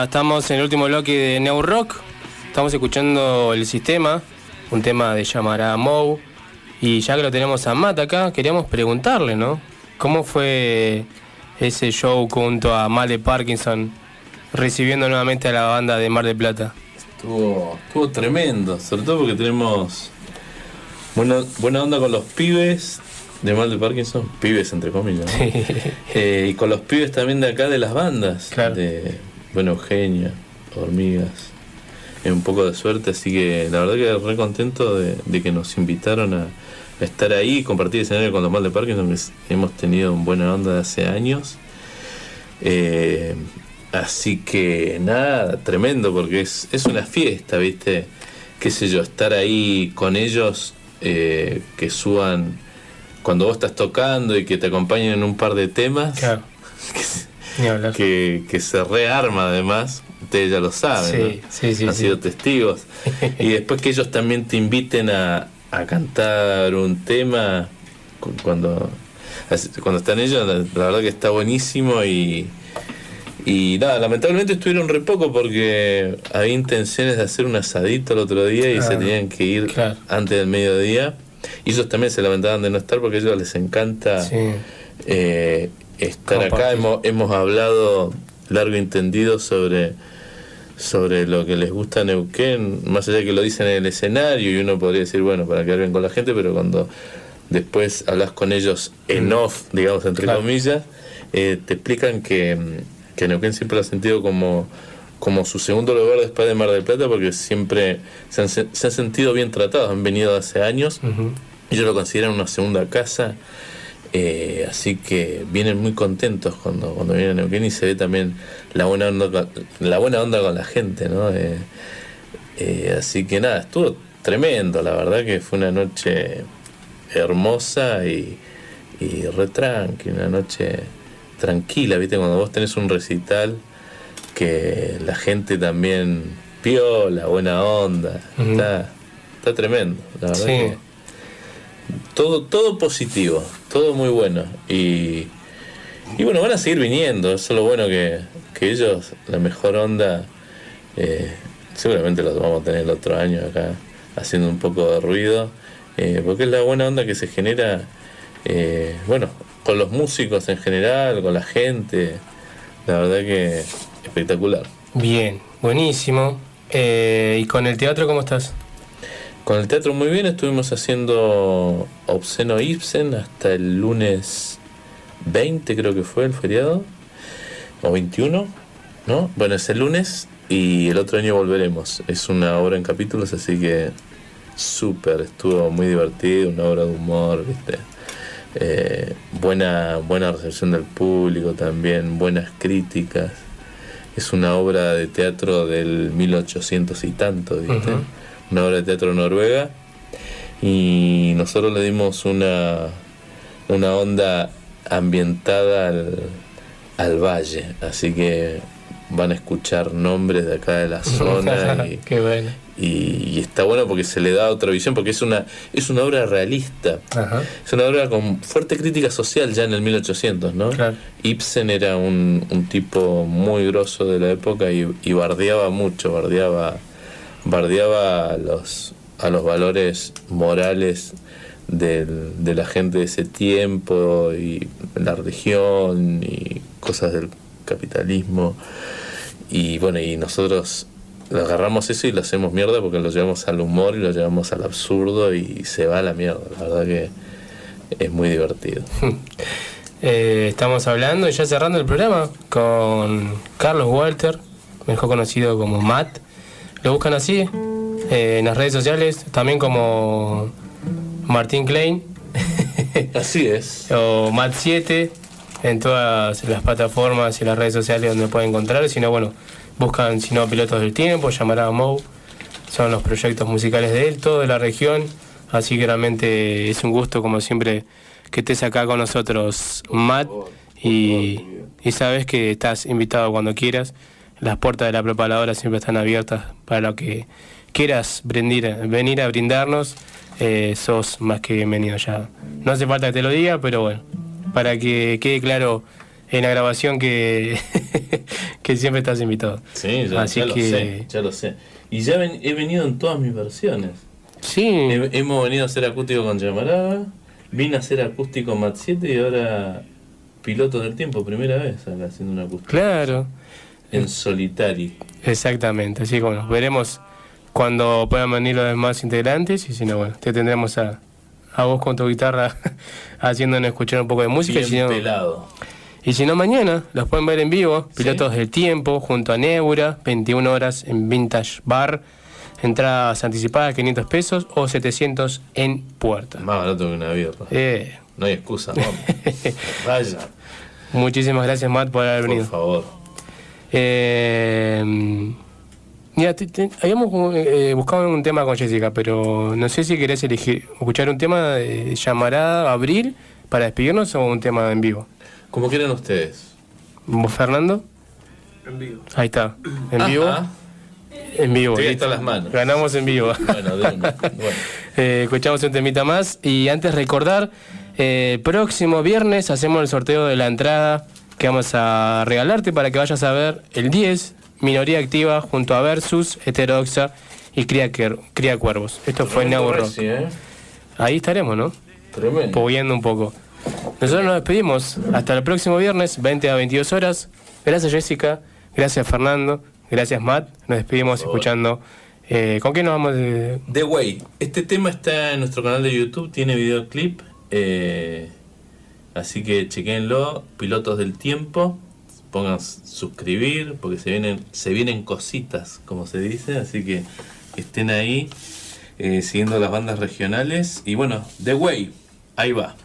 Estamos en el último bloque de New Rock. Estamos escuchando el sistema, un tema de llamará Mou. Y ya que lo tenemos a Matt acá, queríamos preguntarle, ¿no? ¿Cómo fue ese show junto a Mal de Parkinson recibiendo nuevamente a la banda de Mar del Plata? Estuvo, estuvo tremendo, sobre todo porque tenemos buena, buena onda con los pibes de Mal de Parkinson, pibes entre comillas, ¿no? Eh, y con los pibes también de acá de las bandas, de Bueno Eugenia, Hormigas, un poco de suerte, así que la verdad que re contento de, de que nos invitaron a, a estar ahí y compartir escenario con los Mal de Parkinson, que hemos tenido una buena onda de hace años. Eh, así que nada, tremendo, porque es, es una fiesta, ¿viste? Qué sé yo, estar ahí con ellos, eh, que suban cuando vos estás tocando y que te acompañen en un par de temas. Que, que se rearma además, ustedes ya lo saben, Sí, ¿no? sí, sí, han sido testigos. y después que ellos también te inviten a, a cantar un tema cu- cuando, cuando están ellos, la, verdad que está buenísimo y, y nada, lamentablemente estuvieron re poco porque había intenciones de hacer un asadito el otro día y se tenían que ir antes del mediodía. Y ellos también se lamentaban de no estar porque a ellos les encanta Sí. eh, estar acá. Hemos, hemos hablado largo y entendido sobre, sobre lo que les gusta a Neuquén, más allá de que lo dicen en el escenario y uno podría decir, bueno, para quedar bien con la gente, pero cuando después hablas con ellos en off, digamos, entre Claro. comillas, eh, te explican que, mm, que Neuquén siempre lo ha sentido como, como su segundo lugar después de Mar del Plata, porque siempre se han, se se han sentido bien tratados, han venido hace años. Ellos lo consideran una segunda casa, eh, así que vienen muy contentos cuando, cuando vienen a Neuquén y se ve también la buena onda con, la buena onda con la gente, ¿no? Eh, eh, así que nada, estuvo tremendo, la verdad que fue una noche hermosa y, y re tranqui, una noche tranquila, ¿viste? Cuando vos tenés un recital que la gente también piola, buena onda, está, está tremendo, la verdad Sí. que todo, todo positivo, todo muy bueno. Y, y bueno, van a seguir viniendo, eso es lo bueno que, que ellos, la mejor onda, eh, seguramente los vamos a tener el otro año acá haciendo un poco de ruido, eh, porque es la buena onda que se genera, eh, bueno, con los músicos en general, con la gente, la verdad que espectacular. Bien, buenísimo. ¿Y con el teatro cómo estás? Con el teatro muy bien, estuvimos haciendo Obsceno Ibsen hasta el lunes 20 creo que fue el feriado, o 21, ¿no? Bueno, es el lunes y el otro año volveremos. Es una obra en capítulos, así que súper, estuvo muy divertido, una obra de humor, ¿viste? Eh, buena, buena recepción del público también, buenas críticas. Es una obra de teatro del 1800 y tanto, ¿viste? Una obra de teatro noruega. Y nosotros le dimos una, una onda ambientada al, al valle. Así que van a escuchar nombres de acá de la zona y, Qué bueno. y, y está bueno porque se le da otra visión, porque es una, es una obra realista. Ajá. Es una obra con fuerte crítica social ya en el 1800, ¿no? Ibsen era un, un tipo muy grosso de la época y, y bardeaba mucho, bardeaba, bardeaba a los, a los valores morales del- de la gente de ese tiempo y la religión y cosas del capitalismo. Y bueno, y nosotros agarramos eso y lo hacemos mierda porque lo llevamos al humor y lo llevamos al absurdo y se va a la mierda. La verdad que es muy divertido. Eh, estamos hablando y ya cerrando el programa con Carlos Walter, mejor conocido como Matt. Lo buscan así eh, en las redes sociales, también como Martín Klein. así es. O Matt7 en todas las plataformas y las redes sociales donde pueden encontrar. Si no, bueno, buscan si no Pilotos del Tiempo, llamará a Mou. Son los proyectos musicales de él, todo de la región. Así que realmente es un gusto, como siempre, que estés acá con nosotros, Matt. Y, y sabes que estás invitado cuando quieras. Las puertas de la preparadora siempre están abiertas para lo que quieras brindir, venir a brindarnos. eh, sos más que bienvenido ya. No hace falta que te lo diga, pero bueno, para que quede claro en la grabación que, que siempre estás invitado. Sí, ya, Así ya lo sé, ya lo sé. Y ya ven- he venido en todas mis versiones. Sí. hemos venido a hacer acústico con Llamarada, vine a hacer acústico Mat 7 y ahora Pilotos del Tiempo, primera vez acá haciendo un acústico. Claro. En solitario. Exactamente, así que bueno, veremos cuando puedan venir los demás integrantes y si no, bueno, te tendremos a, a vos con tu guitarra haciéndonos escuchar un poco de música. y si no, pelado. y si no, mañana los pueden ver en vivo, Pilotos del Tiempo, junto a Neura, 21 horas en Vintage Bar, entradas anticipadas 500 pesos o 700 en puerta. Más barato que una birra. Eh. No hay excusa, vamos. Vaya. Muchísimas gracias, Matt, por haber Por venido. favor. Eh, mira, te- te- habíamos eh, buscado un tema con Jessica, pero no sé si querés elegir, escuchar un tema de llamará Abril para despedirnos o un tema en vivo. Como quieran ustedes. ¿Vos, Fernando? En vivo. Ahí está. ¿En Ajá. vivo? En vivo. Listo. hasta las manos. Ganamos en vivo. Bueno, de una. Bueno. Eh, escuchamos un temita más y antes recordar, eh, próximo viernes hacemos el sorteo de la entrada que vamos a regalarte para que vayas a ver el 10, Minoría Activa, junto a Versus, Heterodoxa y Cría, Cría Cuervos. Esto fue Rock. Reci, ¿eh? Ahí estaremos, ¿no? Tremendo. Pogueando un poco. Nosotros nos despedimos. Hasta el próximo viernes, 20 a 22 horas. Gracias Jessica, gracias Fernando, gracias Matt. Nos despedimos escuchando. eh, ¿Con qué nos vamos? de- The Way. Este tema está en nuestro canal de YouTube, tiene videoclip. eh, así que chequenlo. Pilotos del tiempo. Pongan suscribir porque se vienen, se vienen cositas, como se dice. Así que estén ahí eh, siguiendo las bandas regionales. Y bueno, The Way. Ahí va.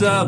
The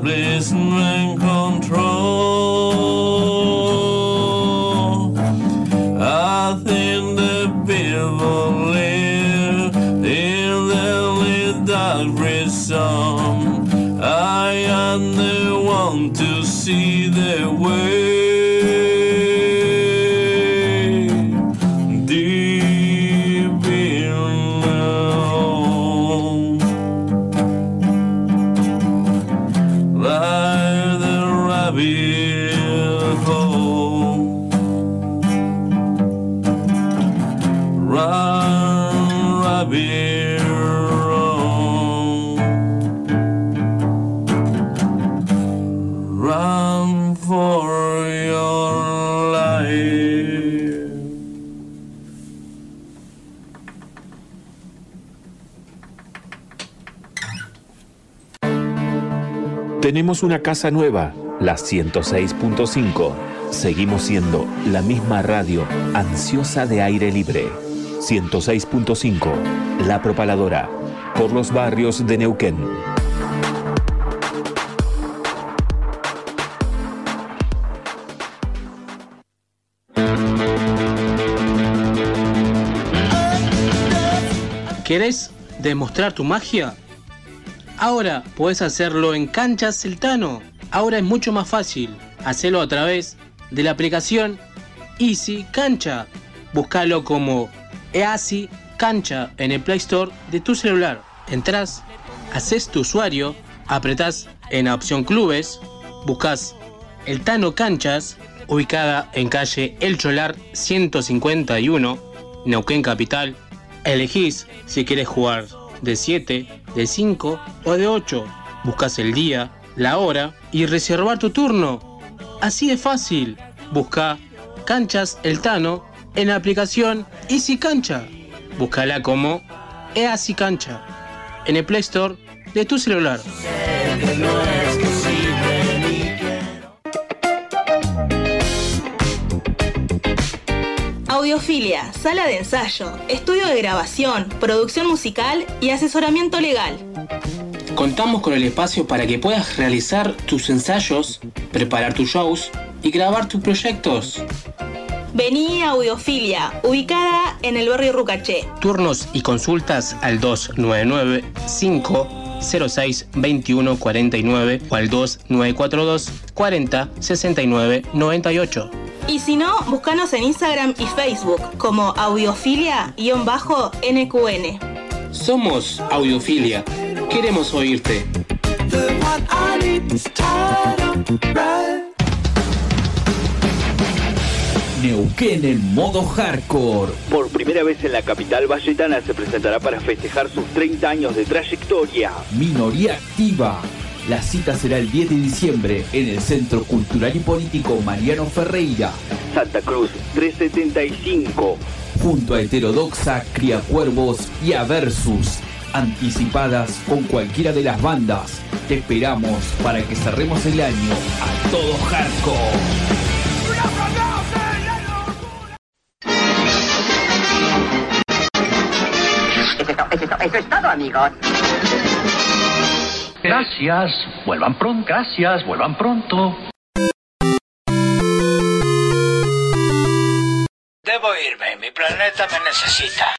Una casa nueva, la 106.5. Seguimos siendo la misma radio ansiosa de aire libre. 106.5, La Propaladora, por los barrios de Neuquén. ¿Querés demostrar tu magia? Ahora podés hacerlo en Canchas Celtano. Ahora es mucho más fácil. Hacelo a través de la aplicación Easy Cancha. Búscalo como Easy Cancha en el Play Store de tu celular. Entrás, haces tu usuario, apretás en la opción Clubes, buscas el Tano Canchas, ubicada en calle El Cholar 151, Neuquén Capital. Elegís si quieres jugar de 7, de 5 o de 8. Buscas el día, la hora y reservar tu turno. Así de fácil. Busca Canchas El Tano en la aplicación Easy Cancha. Búscala como Easy Cancha en el Play Store de tu celular. Audiofilia, sala de ensayo, estudio de grabación, producción musical y asesoramiento legal. Contamos con el espacio para que puedas realizar tus ensayos, preparar tus shows y grabar tus proyectos. Vení a Audiofilia, ubicada en el barrio Rucaché. Turnos y consultas al 299 506 2149 o al 2942 40 69 98. Y si no, búscanos en Instagram y Facebook como audiofilia-nqn. Somos Audiofilia. Queremos oírte. Neuquén en modo hardcore. Por primera vez en la capital valletana se presentará para festejar sus 30 años de trayectoria. Minoría activa. La cita será el 10 de diciembre en el Centro Cultural y Político Mariano Ferreira, Santa Cruz 375. junto a Heterodoxa, Criacuervos y a Versus. Anticipadas con cualquiera de las bandas. Te esperamos para que cerremos el año a todo hardcore. Eso es todo, amigos. Gracias, vuelvan pronto, gracias, vuelvan pronto. Debo irme, mi planeta me necesita.